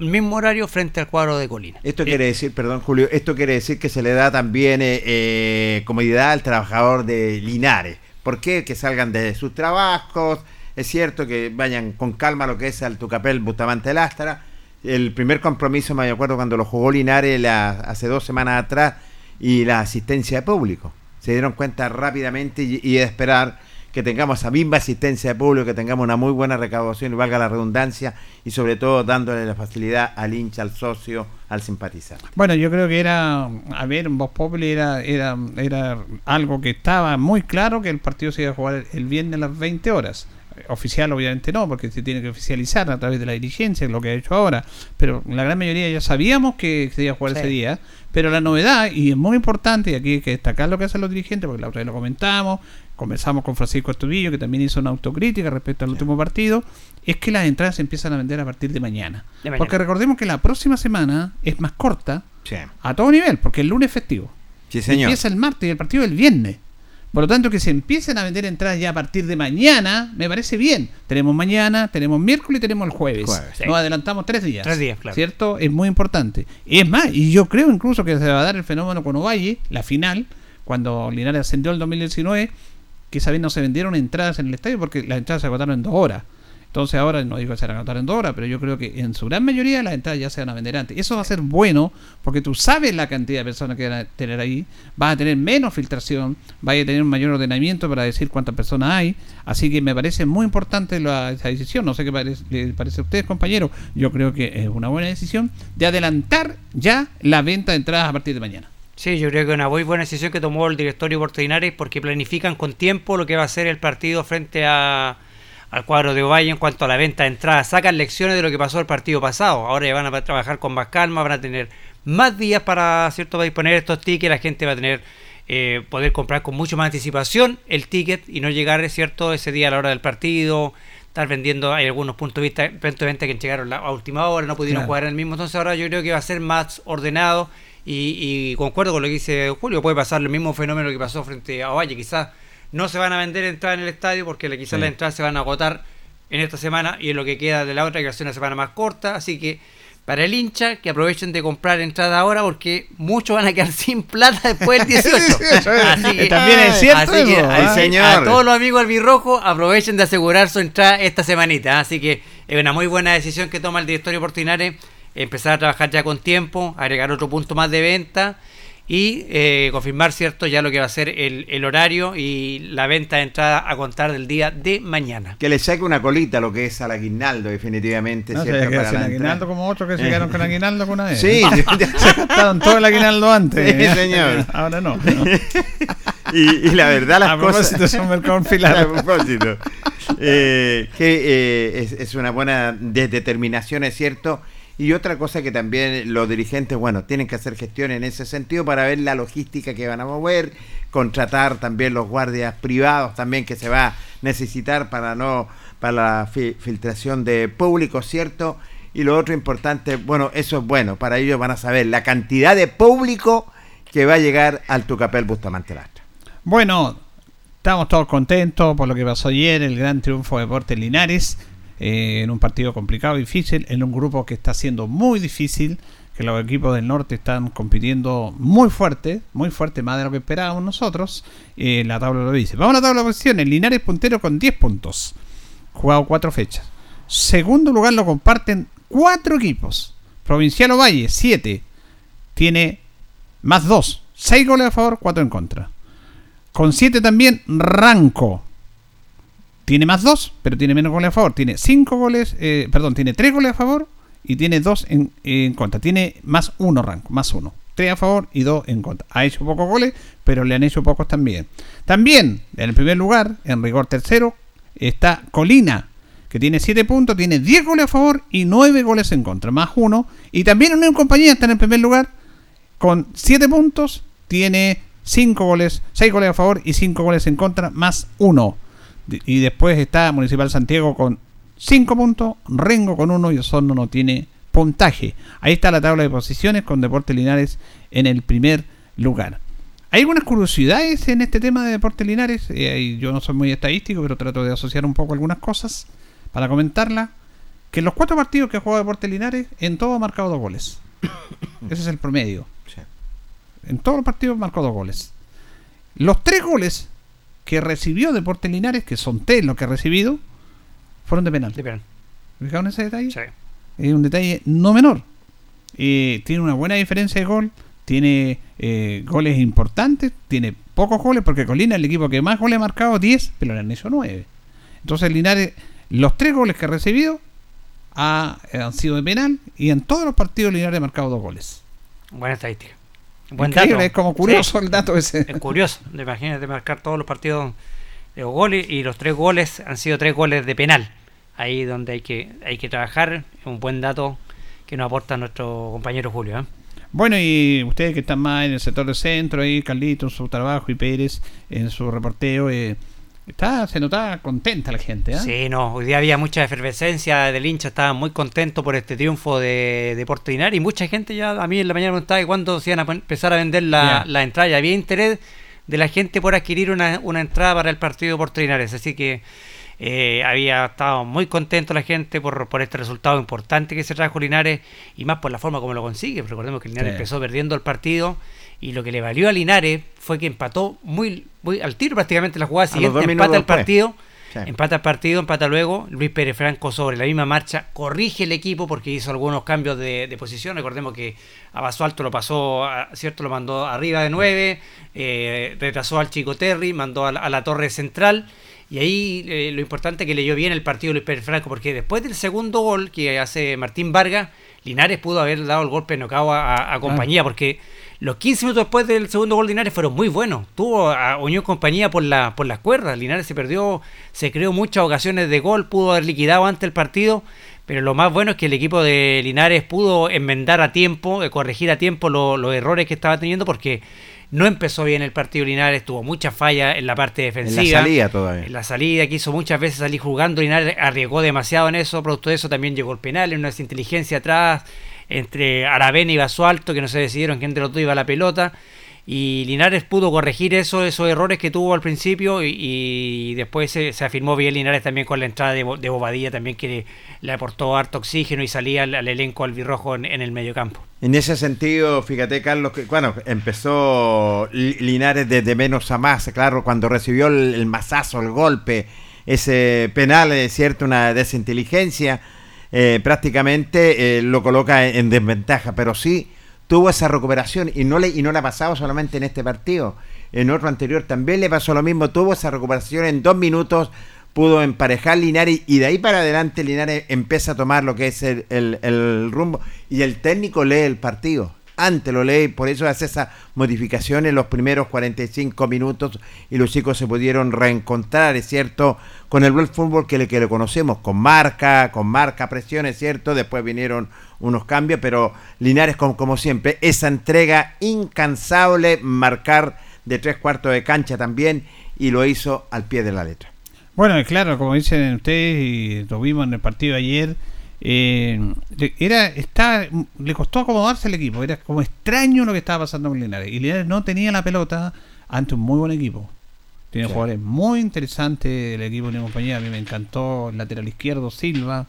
el mismo horario, frente al cuadro de Colina. Esto quiere decir, perdón Julio, esto quiere decir que se le da también eh, eh, comodidad al trabajador de Linares. ¿Por qué? Que salgan de sus trabajos, es cierto que vayan con calma a lo que es al Tucapel Bustamante Lastra. El primer compromiso, me acuerdo cuando lo jugó Linares la- hace dos semanas atrás y la asistencia de público. Se dieron cuenta rápidamente y, y de esperar que tengamos esa misma asistencia de público, que tengamos una muy buena recaudación y valga la redundancia, y sobre todo dándole la facilidad al hincha, al socio, al simpatizante. Bueno, yo creo que era, a ver, en Voz Populi era, era, era algo que estaba muy claro que el partido se iba a jugar el viernes a las 20 horas. Oficial obviamente no, porque se tiene que oficializar a través de la dirigencia, lo que ha hecho ahora. Pero la gran mayoría ya sabíamos que se iba a jugar Sí. ese día. Pero la novedad, y es muy importante, y aquí hay que destacar lo que hacen los dirigentes, porque la otra vez lo comentamos, conversamos con Francisco Estubillo, que también hizo una autocrítica respecto al último partido, es que las entradas se empiezan a vender a partir de mañana. De mañana. Porque recordemos que la próxima semana es más corta, a todo nivel, porque el lunes es festivo. sí señor. Empieza el martes y el partido el viernes. Por lo tanto, que se empiecen a vender entradas ya a partir de mañana, me parece bien. Tenemos mañana, tenemos miércoles y tenemos el jueves. Jueves, sí. Nos adelantamos tres días. Tres días, claro. ¿Cierto? Es muy importante. Y es más, y yo creo incluso que se va a dar el fenómeno con Ovalle, la final, cuando Linares ascendió el 2019, que esa no se vendieron entradas en el estadio porque las entradas se agotaron en dos horas. Entonces ahora no digo que se van a en dos horas, pero yo creo que en su gran mayoría las entradas ya se van a vender antes. Eso va a ser bueno porque tú sabes la cantidad de personas que van a tener ahí, vas a tener menos filtración, vas a tener un mayor ordenamiento para decir cuántas personas hay. Así que me parece muy importante la, esa decisión. No sé qué parece, les parece a ustedes, compañeros. Yo creo que es una buena decisión de adelantar ya la venta de entradas a partir de mañana. Sí, yo creo que una muy buena decisión que tomó el directorio Portinares porque planifican con tiempo lo que va a ser el partido frente a, al cuadro de Ovalle en cuanto a la venta de entradas. Sacan lecciones de lo que pasó el partido pasado. Ahora ya van a trabajar con más calma, van a tener más días para cierto para disponer estos tickets. La gente va a tener eh, poder comprar con mucho más anticipación el ticket y no llegar, cierto, ese día a la hora del partido. Estar vendiendo, hay algunos puntos de vista, puntos de venta que llegaron a última hora, no pudieron Claro. jugar en el mismo. Entonces ahora yo creo que va a ser más ordenado y, y concuerdo con lo que dice Julio, puede pasar el mismo fenómeno que pasó frente a Ovalle. Quizás no se van a vender entradas en el estadio porque quizás Sí. las entradas se van a agotar en esta semana y en lo que queda de la otra que va a ser una semana más corta. Así que para el hincha, que aprovechen de comprar entradas ahora porque muchos van a quedar [LAUGHS] sin plata después del [LAUGHS] 18. Así que, También es cierto así que ¿ah? Sí, señor. a todos los amigos albirrojos aprovechen de asegurar su entrada esta semanita. Así que es una muy buena decisión que toma el directorio Portinares empezar a trabajar ya con tiempo, agregar otro punto más de venta y eh, confirmar, ¿cierto?, ya lo que va a ser el, el horario y la venta de entrada a contar del día de mañana. Que le saque una colita lo que es al aguinaldo, definitivamente. No, ¿cierto? Para la aguinaldo como otros que se quedaron con aguinaldo con una vez. Sí, [LAUGHS] se gastaron todo el aguinaldo antes. Sí, señor. [LAUGHS] Ahora no. ¿no? [LAUGHS] y, y la verdad las A cosas... propósito, es un mercado enfilado. A propósito. Eh, que eh, es, es una buena de- determinación, es cierto. Y otra cosa que también los dirigentes, bueno, tienen que hacer gestión en ese sentido para ver la logística que van a mover, contratar también los guardias privados también que se va a necesitar para no para la fi- filtración de público, ¿cierto? Y lo otro importante, bueno, eso es bueno, para ellos van a saber la cantidad de público que va a llegar al Tucapel Bustamante Lastra. Bueno, estamos todos contentos por lo que pasó ayer, el gran triunfo de Deportes Linares, eh, en un partido complicado, difícil, en un grupo que está siendo muy difícil, que los equipos del norte están compitiendo muy fuerte, muy fuerte, más de lo que esperábamos nosotros. eh, la tabla lo dice. Vamos a la tabla de posiciones. Linares puntero con 10 puntos, jugado cuatro fechas. Segundo lugar lo comparten cuatro equipos. Provincial Ovalle, 7. Tiene más 2. 6 goles a favor, 4 en contra. Con 7 también Ranco. Tiene más 2, pero tiene menos goles a favor. Tiene 5 goles, eh, perdón, tiene 3 goles a favor y tiene 2 en, en contra. Tiene más 1 Ranco, más 1. 3 a favor y 2 en contra. Ha hecho pocos goles, pero le han hecho pocos también. También, en el primer lugar, en rigor tercero, está Colina, que tiene 7 puntos, tiene 10 goles a favor y 9 goles en contra, más 1. Y también Unión Compañía está en el primer lugar con 7 puntos, tiene 5 goles, 6 goles a favor y 5 goles en contra, más 1. Y después está Municipal Santiago con 5 puntos, Rengo con 1 y Osorno no tiene puntaje. Ahí está la tabla de posiciones con Deportes Linares en el primer lugar. Hay algunas curiosidades en este tema de Deportes Linares. eh, yo no soy muy estadístico, pero trato de asociar un poco algunas cosas para comentarlas. Que en los cuatro partidos que ha jugado Deportes Linares, en todo ha marcado dos goles. [COUGHS] Ese es el promedio. En todos los partidos marcó dos goles. Los tres goles que recibió Deportes Linares, que son tres los que ha recibido, fueron de penal. De penal. ¿Fijaron ese detalle? Sí. Es un detalle no menor. Eh, tiene una buena diferencia de gol, tiene eh, goles importantes, tiene pocos goles, porque Colina es el equipo que más goles ha marcado, 10, pero le han hecho 9. Entonces Linares, los tres goles que ha recibido ha- han sido de penal y en todos los partidos Linares ha marcado dos goles. Buena estadística. Buen Increíble, dato. es como curioso Sí. el dato ese. Es curioso. Imagínate marcar todos los partidos de goles y los tres goles han sido tres goles de penal. Ahí donde hay que hay que trabajar. Es un buen dato que nos aporta nuestro compañero Julio. ¿eh? Bueno, y ustedes que están más en el sector del centro, ahí Carlito en su trabajo y Pérez en su reporteo, eh, está, se notaba contenta la gente. ¿eh? Sí, no, hoy día había mucha efervescencia del hincha, estaba muy contento por este triunfo de Deportes Linares y mucha gente ya a mí en la mañana me preguntaba cuándo se iban a empezar a vender la, la entrada. Y había interés de la gente por adquirir una, una entrada para el partido de Deportes Linares, así que eh, había estado muy contento la gente por, por este resultado importante que se trajo Linares y más por la forma como lo consigue. Recordemos que Linares Sí. empezó perdiendo el partido y lo que le valió a Linares fue que empató muy, muy al tiro prácticamente la jugada siguiente, empata el partido. Sí. Empata el partido, empata luego. Luis Pérez Franco sobre la misma marcha corrige el equipo porque hizo algunos cambios de, de posición. Recordemos que a Basualto lo pasó, a- ¿cierto? Lo mandó arriba de 9, retrasó al Chico Terry, mandó a la torre central. Y ahí eh, lo importante es que leyó bien el partido Luis Pérez Franco porque después del segundo gol que hace Martín Vargas, Linares pudo haber dado el golpe a, a- a compañía porque los 15 minutos después del segundo gol de Linares fueron muy buenos. Tuvo a Unión Compañía por, la, por las cuerdas. Linares se perdió, se creó muchas ocasiones de gol, pudo haber liquidado antes el partido. Pero lo más bueno es que el equipo de Linares pudo enmendar a tiempo, eh, corregir a tiempo lo- los errores que estaba teniendo porque no empezó bien el partido Linares, tuvo muchas fallas en la parte En defensiva. la salida todavía. En la salida quiso muchas veces salir jugando, Linares arriesgó demasiado en eso, producto de eso también llegó el penal, en una inteligencia atrás entre Aravena y Basualto, que no se decidieron quién de los dos iba a la pelota. Y Linares pudo corregir eso, esos errores que tuvo al principio y, después se, se afirmó bien Linares también con la entrada de, de Bobadilla también que le, aportó harto oxígeno y salía al, elenco albirrojo en, en el mediocampo. En ese sentido, fíjate, Carlos, que bueno, empezó Li- Linares desde menos a más, claro, cuando recibió el, el mazazo, el golpe, ese penal, es cierto, una desinteligencia, eh, prácticamente eh, lo coloca en desventaja, pero sí tuvo esa recuperación y no le y no le ha pasado solamente en este partido. En otro anterior también le pasó lo mismo, tuvo esa recuperación en dos minutos, pudo emparejar Linares y de ahí para adelante Linares empieza a tomar lo que es el- el rumbo y el técnico lee el partido. Antes lo lee, por eso hace esa modificación en los primeros 45 minutos y los chicos se pudieron reencontrar, es cierto, con el buen fútbol que le, que le conocemos, con marca, con marca, presión, es cierto, después vinieron unos cambios, pero Linares, como, como siempre, esa entrega incansable, marcar de tres cuartos de cancha también, y lo hizo al pie de la letra. Bueno, y claro, como dicen ustedes y lo vimos en el partido ayer, eh, le- era está le costó acomodarse el equipo, era como extraño lo que estaba pasando con Linares. Y Linares no tenía la pelota ante un muy buen equipo. Tiene Sí. jugadores muy interesantes el equipo de Unión compañía. A mí me encantó el lateral izquierdo Silva,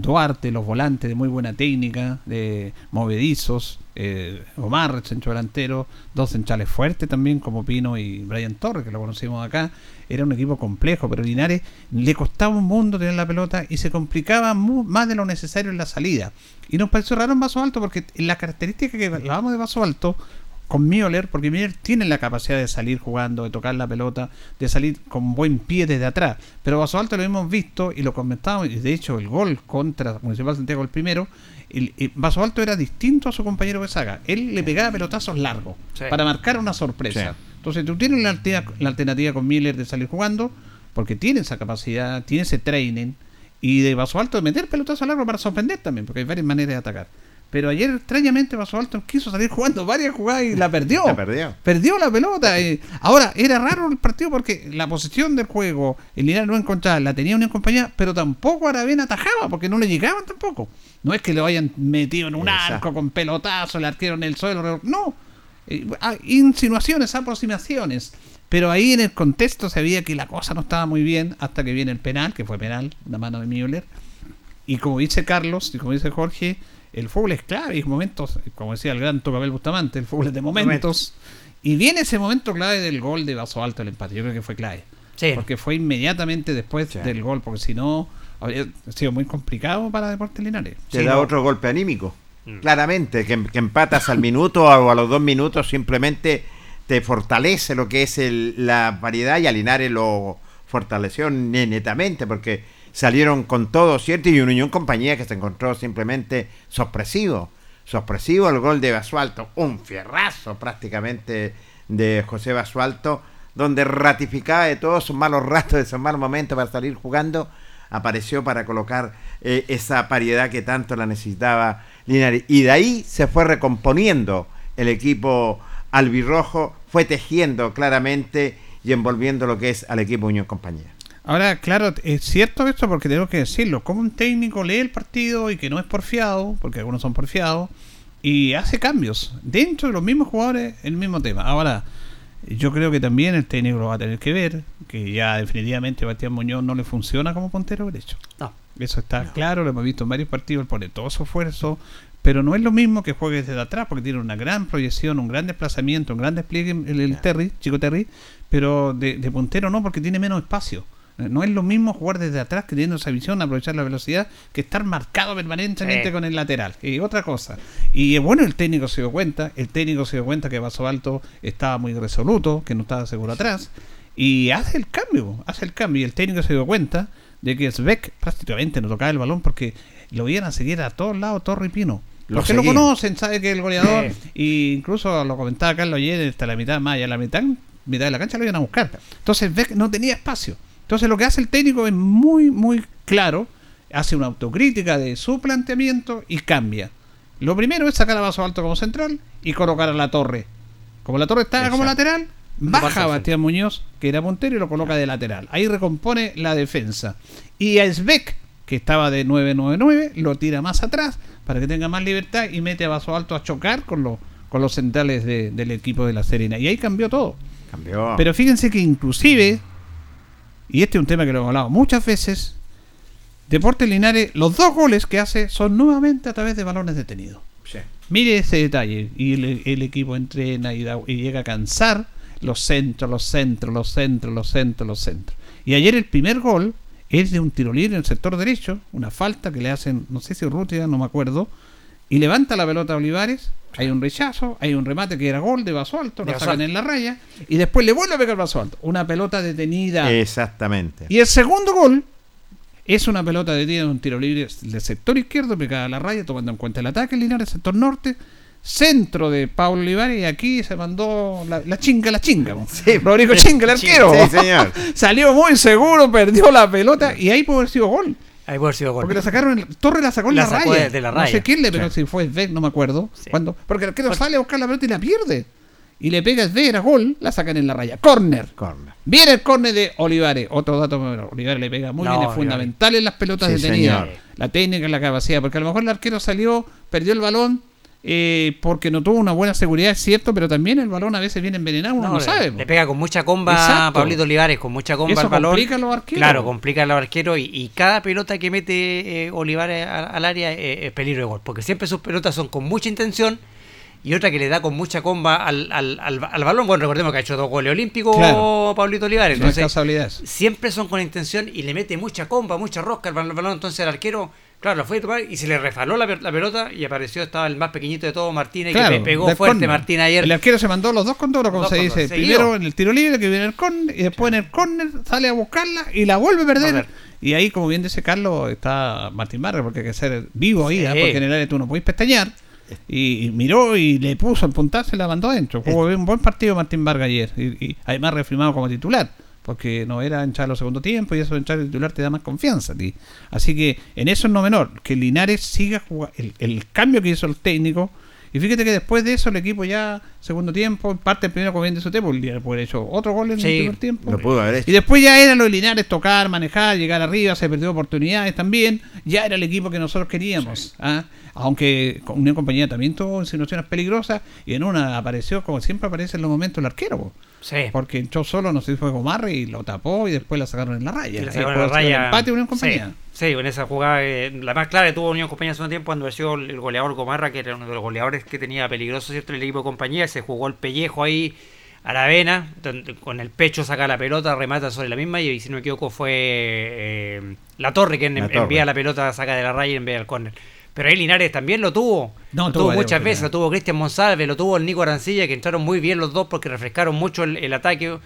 Duarte, los volantes de muy buena técnica, de movedizos, eh, Omar, centro delantero, dos centrales fuertes también como Pino y Brian Torres, que lo conocimos acá. Era un equipo complejo, pero Linares le costaba un mundo tener la pelota y se complicaba más de lo necesario en la salida. Y nos pareció raro en Vaso Alto porque la característica que hablábamos de Vaso Alto con Mioler, porque Mioler tiene la capacidad de salir jugando, de tocar la pelota, de salir con buen pie desde atrás. Pero Vaso Alto lo hemos visto y lo comentábamos, y de hecho el gol contra Municipal Santiago el primero, el, el Vaso Alto era distinto a su compañero Besaga. Él le pegaba pelotazos largos Sí. para marcar una sorpresa. Sí. Entonces tú tienes la, la alternativa con Miller de salir jugando, porque tiene esa capacidad, tiene ese training, y de Vaso Alto de meter pelotazos largos para sorprender también, porque hay varias maneras de atacar. Pero ayer extrañamente Vaso Alto quiso salir jugando varias jugadas y la [LAUGHS] perdió. La perdió. Perdió la pelota. eh. Ahora, era raro el partido porque la posición del juego, el Linares no encontraba, la tenía una compañía, pero tampoco Aravena atajaba porque no le llegaban tampoco. No es que lo hayan metido en un Exacto. arco con pelotazo, el arquero en el suelo. No. Eh, insinuaciones, aproximaciones. Pero ahí en el contexto se veía que la cosa no estaba muy bien hasta que viene el penal, que fue penal, una mano de Müller. Y como dice Carlos y como dice Jorge, el fútbol es clave, y momentos, como decía el gran Tocabel Bustamante, el fútbol es de momentos. Y viene ese momento clave del gol de Vaso Alto, el empate. Yo creo que fue clave. Sí. Porque fue inmediatamente después Sí. del gol, porque si no, habría sido muy complicado para Deportes Linares. Te Sí, da no. otro golpe anímico. Claramente, que, que empatas al minuto o a los dos minutos simplemente te fortalece lo que es el- la variedad y a Linares lo fortaleció ne- netamente porque salieron con todo, ¿cierto? Y una Unión Compañía que se encontró simplemente sorpresivo. Sorpresivo el gol de Basualto, un fierrazo prácticamente de José Basualto, donde ratificaba de todos sus malos ratos, de esos malos momentos para salir jugando, apareció para colocar eh, esa variedad que tanto la necesitaba Linares. Y de ahí se fue recomponiendo el equipo albirrojo, fue tejiendo claramente y envolviendo lo que es al equipo Unión Compañía. Ahora, claro, es cierto esto porque tengo que decirlo. Como un técnico lee el partido y que no es porfiado, porque algunos son porfiados, y hace cambios dentro de los mismos jugadores, el mismo tema. Ahora, yo creo que también el técnico lo va a tener que ver, que ya definitivamente Bastián Muñoz no le funciona como puntero derecho. No. Eso está claro, lo hemos visto en varios partidos, él pone todo su esfuerzo, pero no es lo mismo que juegue desde atrás, porque tiene una gran proyección, un gran desplazamiento, un gran despliegue el, el Terry, Chico Terry, pero de, de puntero no, porque tiene menos espacio. No es lo mismo jugar desde atrás, que teniendo esa visión, aprovechar la velocidad, que estar marcado permanentemente Sí. con el lateral. Y otra cosa. Y bueno, el técnico se dio cuenta, el técnico se dio cuenta que Vaso Alto estaba muy resoluto, que no estaba seguro atrás, y hace el cambio, hace el cambio. Y el técnico se dio cuenta de que Sveck prácticamente no tocaba el balón porque lo iban a seguir a todos lados, Torre y Pino. Lo Porque lo conocen, sabe que el goleador. Y incluso lo comentaba Carlos ayer, hasta la mitad más, allá la mitad, mitad de la cancha lo iban a buscar. Entonces Beck no tenía espacio. Entonces lo que hace el técnico es muy, muy claro. Hace una autocrítica de su planteamiento y cambia. Lo primero es sacar a Vaso Alto como central y colocar a la torre. Como la torre estaba como lateral, Baja a Bastián Muñoz, que era puntero, y lo coloca de lateral. Ahí recompone la defensa. Y a Sveck, que estaba de 9-9-9, lo tira más atrás para que tenga más libertad y mete a Vaso Alto a chocar con, los con los centrales de- del equipo de La Serena. Y ahí cambió todo. Cambió. Pero fíjense que inclusive, y este es un tema que lo hemos hablado muchas veces, Deportes Linares, los dos goles que hace son nuevamente a través de balones detenidos. Sí. Mire ese detalle. Y el, el equipo entrena y, da- y llega a cansar los centros, los centros, los centros, los centros, los centros. Y ayer el primer gol es de un tiro libre en el sector derecho, una falta que le hacen, no sé si Rutia, no me acuerdo, y levanta la pelota a Olivares Hay un rechazo, hay un remate que era gol de Vaso Alto, De lo sacan en la raya y después le vuelve a pegar Vaso Alto. Una pelota detenida. Exactamente. Y el segundo gol es una pelota detenida en un tiro libre del sector izquierdo, pegada a la raya, tomando en cuenta el ataque, Linares, sector norte. Centro de Pablo Olivares y aquí se mandó la, la chinga, la chinga. po. Rodrigo Chinga, el [LAUGHS] arquero. Sí, señor. [LAUGHS] Salió muy seguro, perdió la pelota y ahí pudo haber sido gol. Ahí puede haber sido gol. Porque la sacaron, en- Torre la sacó en La la, sacó raya. de- de la No sé raya. quién le pegó, si fue Sveg, no me acuerdo. Sí. Cuando, porque el arquero sale a buscar la pelota y la pierde. Y le pega Sveg, era gol, la sacan en la raya. Corner. Corner. Viene el córner de Olivares. Otro dato, bueno, Olivares le pega muy No, bien, es Olivares. fundamental en las pelotas Sí, detenidas. señor. La técnica, la capacidad, porque a lo mejor el arquero salió, perdió el balón eh, porque no tuvo una buena seguridad, es cierto, pero también el balón a veces viene envenenado, uno no, No, le- sabe. Le pega con mucha comba Exacto. a Pablito Olivares, con mucha comba Eso al balón. complica a los arqueros. Claro, complica a los arqueros y, y cada pelota que mete eh, Olivares a- al área eh, es peligro de gol, porque siempre sus pelotas son con mucha intención y otra que le da con mucha comba al, al, al- al balón. Bueno, recordemos que ha hecho dos goles olímpicos Claro. Pablito Olivares. Entonces, siempre son con intención y le mete mucha comba, mucha rosca al al balón. Entonces el arquero, claro, lo fue a y se le refaló la, pe- la pelota y apareció, estaba el más pequeñito de todos, Martínez, Claro, que pe- pegó fuerte. Martín ayer. El arquero se mandó los dos condoros, como Dos se dice. seguido. Primero en el tiro libre, que viene el córner, y después en el córner sale a buscarla y la vuelve a perder. Y ahí, como bien dice Carlos, está Martín Barrio, porque hay que ser vivo ahí, Sí. ¿ah? porque en el área tú no podés pestañear. Y, y miró y le puso el puntazo y la mandó adentro. Jugó un buen partido Martín Vargas ayer. Y, y además reafirmado como titular. Porque no era entrar los segundo tiempo y eso de entrar titular te da más confianza a ti. Así que en eso es no menor. Que Linares siga jugando. El, el cambio que hizo el técnico. Y fíjate que después de eso el equipo ya, segundo tiempo, parte el primero de su tiempo, puede haber hecho otro gol en Sí, el primer tiempo. Lo pudo haber hecho. Y después ya era lo de Linares tocar, manejar, llegar arriba, se perdió oportunidades también. Ya era el equipo que nosotros queríamos. ¿ah? Aunque Unión Compañía también tuvo situaciones peligrosas y en una apareció, como siempre aparece en los momentos, el arquero. po. Sí. Porque entró solo, no sé si fue Gomarri y lo tapó y después la sacaron en la raya. Y la sacaron a la raya. empate Unión Sí, Compañía. Sí, en esa jugada, eh, la más clara que tuvo Unión Compañía hace un tiempo cuando apareció el el goleador Gomarra, que era uno de los goleadores que tenía peligroso cierto el equipo de compañía, se jugó el pellejo ahí a la vena, con el pecho saca la pelota, remata sobre la misma y si no me equivoco fue eh, la torre quien La en- Torre. envía la pelota, saca de la raya y envía al córner. Pero ahí Linares también lo tuvo. No, lo tuvo muchas veces, lo tuvo Cristian Monsalve, lo tuvo el Nico Arancilla, que entraron muy bien los dos porque refrescaron mucho el, el ataque.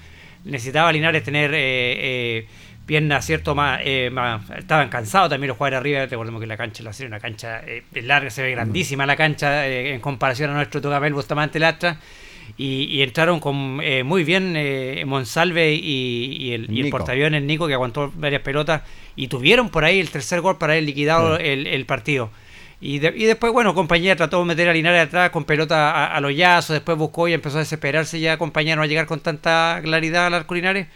Necesitaba Linares tener eh, eh, piernas, ¿cierto? Más, eh, más- estaban cansados también los jugadores arriba. Recordemos que la cancha la serie una cancha eh, es larga, se ve grandísima la cancha eh, en comparación a nuestro Tocapel Bustamante Lastra. Y, y entraron con eh, muy bien eh, Monsalve y, y el, y el Nico. portaaviones Nico, que aguantó varias pelotas. Y tuvieron por ahí el tercer gol para haber liquidado el, el partido. Y, de- y después, bueno, compañía trató de meter a Linares atrás con pelota a, a los yazos, después buscó y empezó a desesperarse ya compañía no a llegar con tanta claridad al arco Linares.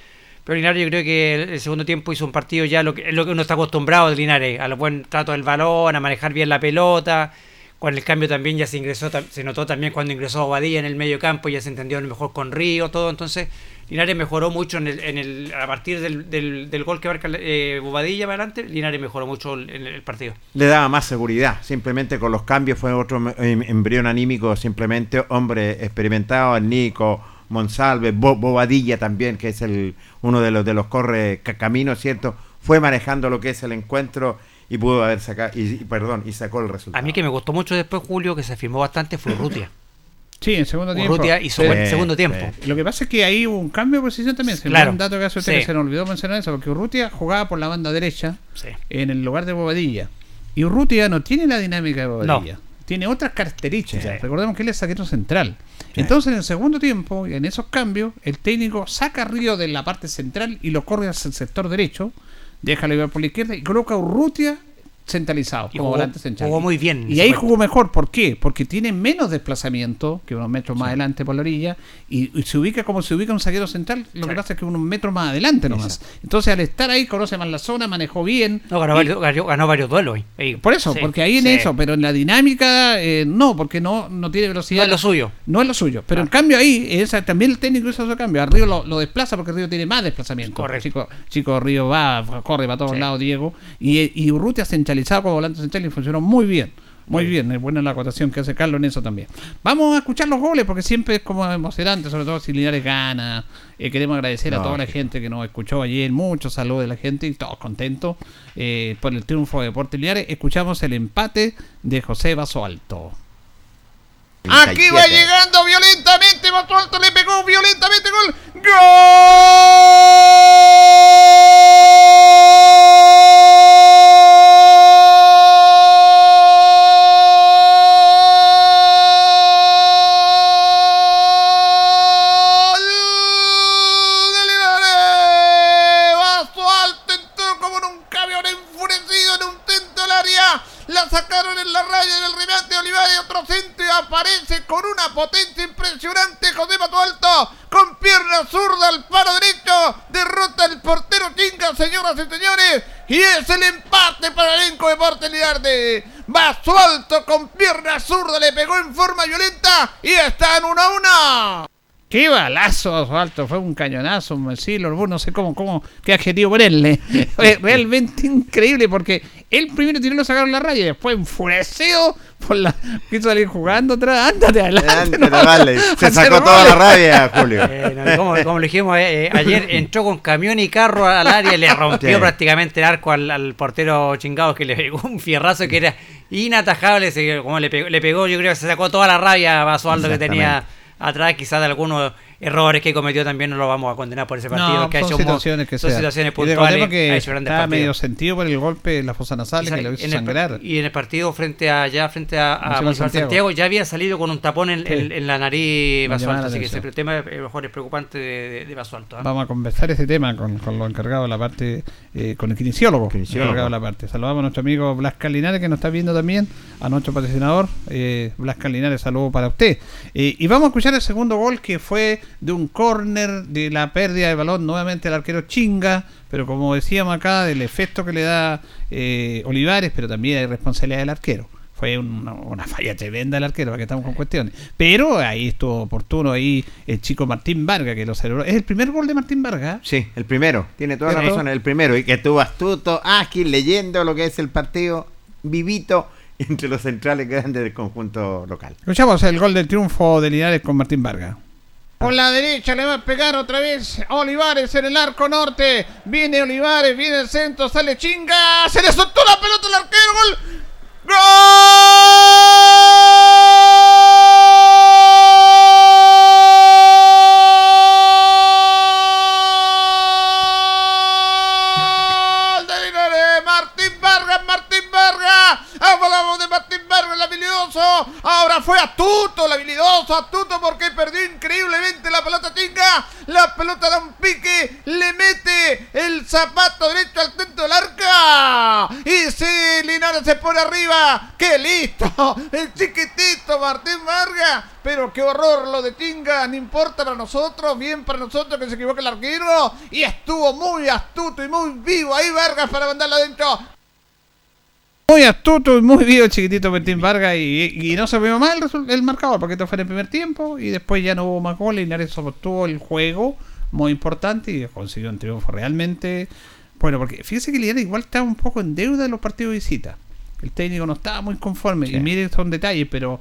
Pero Linares yo creo que el, segundo tiempo hizo un partido ya lo que, lo que uno está acostumbrado de Linares, al buen trato del balón, a manejar bien la pelota. Con el cambio también ya se ingresó, se notó también cuando ingresó Obadilla en el medio campo, ya se entendió mejor con Río, todo. Entonces, Linares mejoró mucho en el, en el, a partir del, del, gol que marca eh, Bobadilla para adelante, Linares mejoró mucho el, el- partido. Le daba más seguridad. Simplemente con los cambios fue otro em- embrión anímico. Simplemente hombre experimentado, Nico, Monsalve, Bo- Bobadilla también, que es el uno de los de los corre ca- caminos, ¿cierto? Fue manejando lo que es el encuentro y pudo haber sacado, y, y- perdón, y sacó el resultado. A mí que me gustó mucho después, Julio, que se afirmó bastante, fue Urrutia. Sí, en segundo tiempo. Urrutia hizo Sí. buen segundo tiempo. sí. Lo que pasa es que ahí hubo un cambio de posición también. Se me Claro. un dato que hace usted Sí. que se nos olvidó mencionar eso, porque Urrutia jugaba por la banda derecha Sí. en el lugar de Bobadilla. Y Urrutia no tiene la dinámica de Bobadilla. No. Tiene otras características. Sí. Recordemos que él es saquero central. Entonces, en el segundo tiempo, en esos cambios, el técnico saca a Río de la parte central y lo corre hacia el sector derecho. Deja a por la izquierda y coloca a Urrutia centralizado, Y como jugó- volante central. jugó muy bien Y ahí jugó mejor. ¿Por qué? Porque tiene menos desplazamiento que unos metros más adelante por la orilla y, y se ubica como se ubica un zaguero central. Lo que pasa es que unos metros más adelante nomás. Entonces, al estar ahí, conoce más la zona, manejó bien. No, ganó, Y- varios, ganó, varios duelos. ahí. Por eso, Sí, porque ahí en sí. eso, pero en la dinámica eh, no, porque no, no tiene velocidad. No es lo suyo. No es lo suyo. Pero en cambio ahí, esa, también el técnico hizo su cambio. A Río lo, lo desplaza porque Río tiene más desplazamiento. Correcto. Chico, chico Río va, corre para todos lados, Diego. Y, y Urrutia centralizado como volante central y funcionó muy bien. Muy bien, es buena la acotación que hace Carlos en eso también. Vamos a escuchar los goles porque siempre es como emocionante, sobre todo si Linares gana. Eh, queremos agradecer a toda la gente que nos escuchó ayer, muchos saludos de la gente y todos contentos eh, por el triunfo de Deportes Linares. Escuchamos el empate de José Vaso Alto. Aquí va 37. llegando violentamente, Basualto le pegó violentamente gol. ¡Gol! Linares. Basualto con pierna zurda le pegó en forma violenta y está en 1 a 1. Qué balazo, Osvaldo, fue un cañonazo, un Silver, no sé cómo, cómo, qué adjetivo ponerle. [LAUGHS] Realmente increíble porque él primero tiró lo sacaron la raya y después enfurecido por la quiso salir jugando atrás, ándate adelante. No, dale. Se [LAUGHS] sacó toda la rabia, Julio. [LAUGHS] Eh, no, como, como le dijimos eh, eh, ayer, entró con camión y carro al área y le rompió Sí. prácticamente el arco al, al portero chingado que le pegó un fierrazo que era inatajable. se- como le pegó, le pegó, yo creo que se sacó toda la rabia a Basualdo que tenía atrás, quizás de algunos errores que cometió también no lo vamos a condenar por ese partido. No, que ha son hecho mu- situaciones que son sean. situaciones puntuales. que ha hecho partidos. medio sentido por el golpe en la fosa nasal que lo hizo en el, sangrar. y en el partido frente a ya frente a, a Santiago. Santiago. ya había salido con un tapón en, Sí. en- en la nariz Basualto, la así que ese tema es mejor es preocupante de, de, de Basualto. ¿ah? Vamos a conversar ese tema con, con los encargados de la parte, eh, con el kinesiólogo, Kinesiólogo. encargado de la parte. Saludamos a nuestro amigo Blas Carlinares que nos está viendo también, a nuestro patrocinador, eh, Blas Carlinares, saludo para usted. Eh, y vamos a escuchar el segundo gol que fue de un córner, de la pérdida de balón nuevamente el arquero Chinga, pero como decíamos acá, del efecto que le da eh, Olivares, pero también hay responsabilidad del arquero. Fue una, una falla tremenda del arquero, para que estamos con cuestiones. Pero ahí estuvo oportuno ahí el chico Martín Vargas, que lo celebró. Es el primer gol de Martín Vargas. Sí, el primero. Tiene toda la razón, el primero. Y que estuvo astuto, ágil, leyendo lo que es el partido, vivito, entre los centrales grandes del conjunto local. Escuchamos el gol del triunfo de Linares con Martín Vargas. Por la derecha le va a pegar otra vez Olivares en el arco norte. Viene Olivares, viene el centro, sale chinga. Se le soltó la pelota al arquero. Gol. ¡Gol! de Linares! Martín Vargas, Martín Vargas. Hablamos de Martín Vargas, el habilidoso. Ahora fue astuto, el habilidoso, astuto porque perdió increíblemente la pelota chinga. La pelota da un pique, le mete el zapato derecho al centro del arca. Y sí, Linares se pone arriba. ¡Qué listo! El chiquitito Martín Vargas. Pero qué horror lo de Chinga, no importa para nosotros, bien para nosotros que se equivoque el arquero. Y estuvo muy astuto y muy vivo ahí Vargas para mandarla adentro. Muy astuto y muy vivo el chiquitito Martín Vargas y, y no se vio mal el, el marcador porque esto fue en el primer tiempo y después ya no hubo más goles. Linares sostuvo el juego muy importante y consiguió un triunfo realmente bueno porque fíjese que Linares igual estaba un poco en deuda en los partidos de visita. El técnico no estaba muy conforme y mire son detalles pero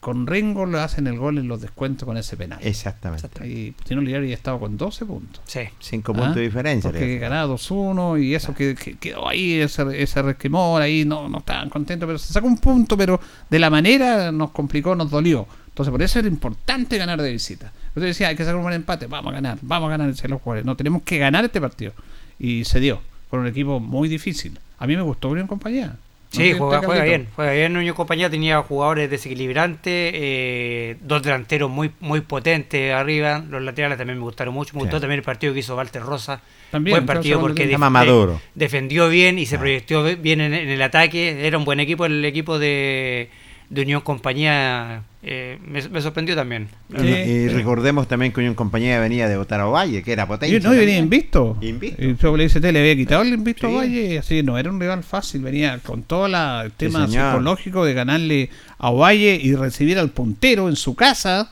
con Rengo le hacen el gol en los descuentos con ese penal. Exactamente. Y si no, Linares ya estaba con 12 puntos. Sí. Cinco Ah, puntos de diferencia. Porque ganaba 2-1 y eso que, que quedó ahí, ese, ese resquemor ahí, no, no estaban contentos, pero se sacó un punto, pero de la manera nos complicó, nos dolió. Entonces por eso era importante ganar de visita. Yo decía, hay que sacar un buen empate, vamos a ganar, vamos a ganar en los jugadores. No, tenemos que ganar este partido. Y se dio, con un equipo muy difícil. A mí me gustó Unión Compañía. Sí, juega, bien. Juega bien. Unión Compañía tenía jugadores desequilibrantes, eh, dos delanteros muy muy potentes arriba. Los laterales también me gustaron mucho. Me Sí. gustó también el partido que hizo Walter Rosa. También, buen partido porque def- Maduro. defendió bien y se proyectó bien en, en el ataque. Era un buen equipo el equipo de, de Unión Compañía. Eh, me, me sorprendió también. Y, y recordemos también que Unión Compañía venía de votar a Valle, que era potencia. Y no, y venía invisto. Y yo le le había quitado el invisto Sí. a Valle. Así no era un rival fácil. Venía con todo la- el tema psicológico de ganarle a Valle y recibir al puntero en su casa.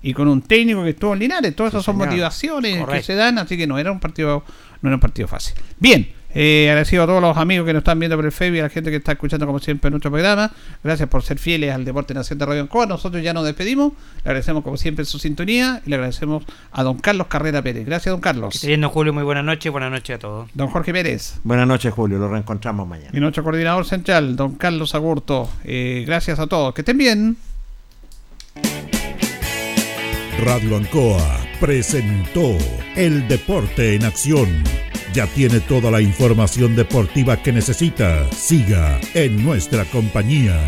Y con un técnico que estuvo en Linares. Todas esas son señor. motivaciones que se dan. Así que no era un partido, no era un partido fácil. Bien. Eh, agradecido a todos los amigos que nos están viendo por el Facebook y a la gente que está escuchando como siempre nuestro programa. Gracias por ser fieles al Deporte Nacional de Radio Ancoa. Nosotros ya nos despedimos. Le agradecemos como siempre su sintonía y le agradecemos a don Carlos Carrera Pérez. Gracias, don Carlos. Teniendo Julio, muy buenas noches. Buenas noches a todos. Don Jorge Pérez. Buenas noches, Julio. Lo reencontramos mañana. Y nuestro coordinador central, don Carlos Agurto. Eh, gracias a todos. Que estén bien. Radio Ancoa presentó El Deporte en Acción. Ya tiene toda la información deportiva que necesita. Siga en nuestra compañía.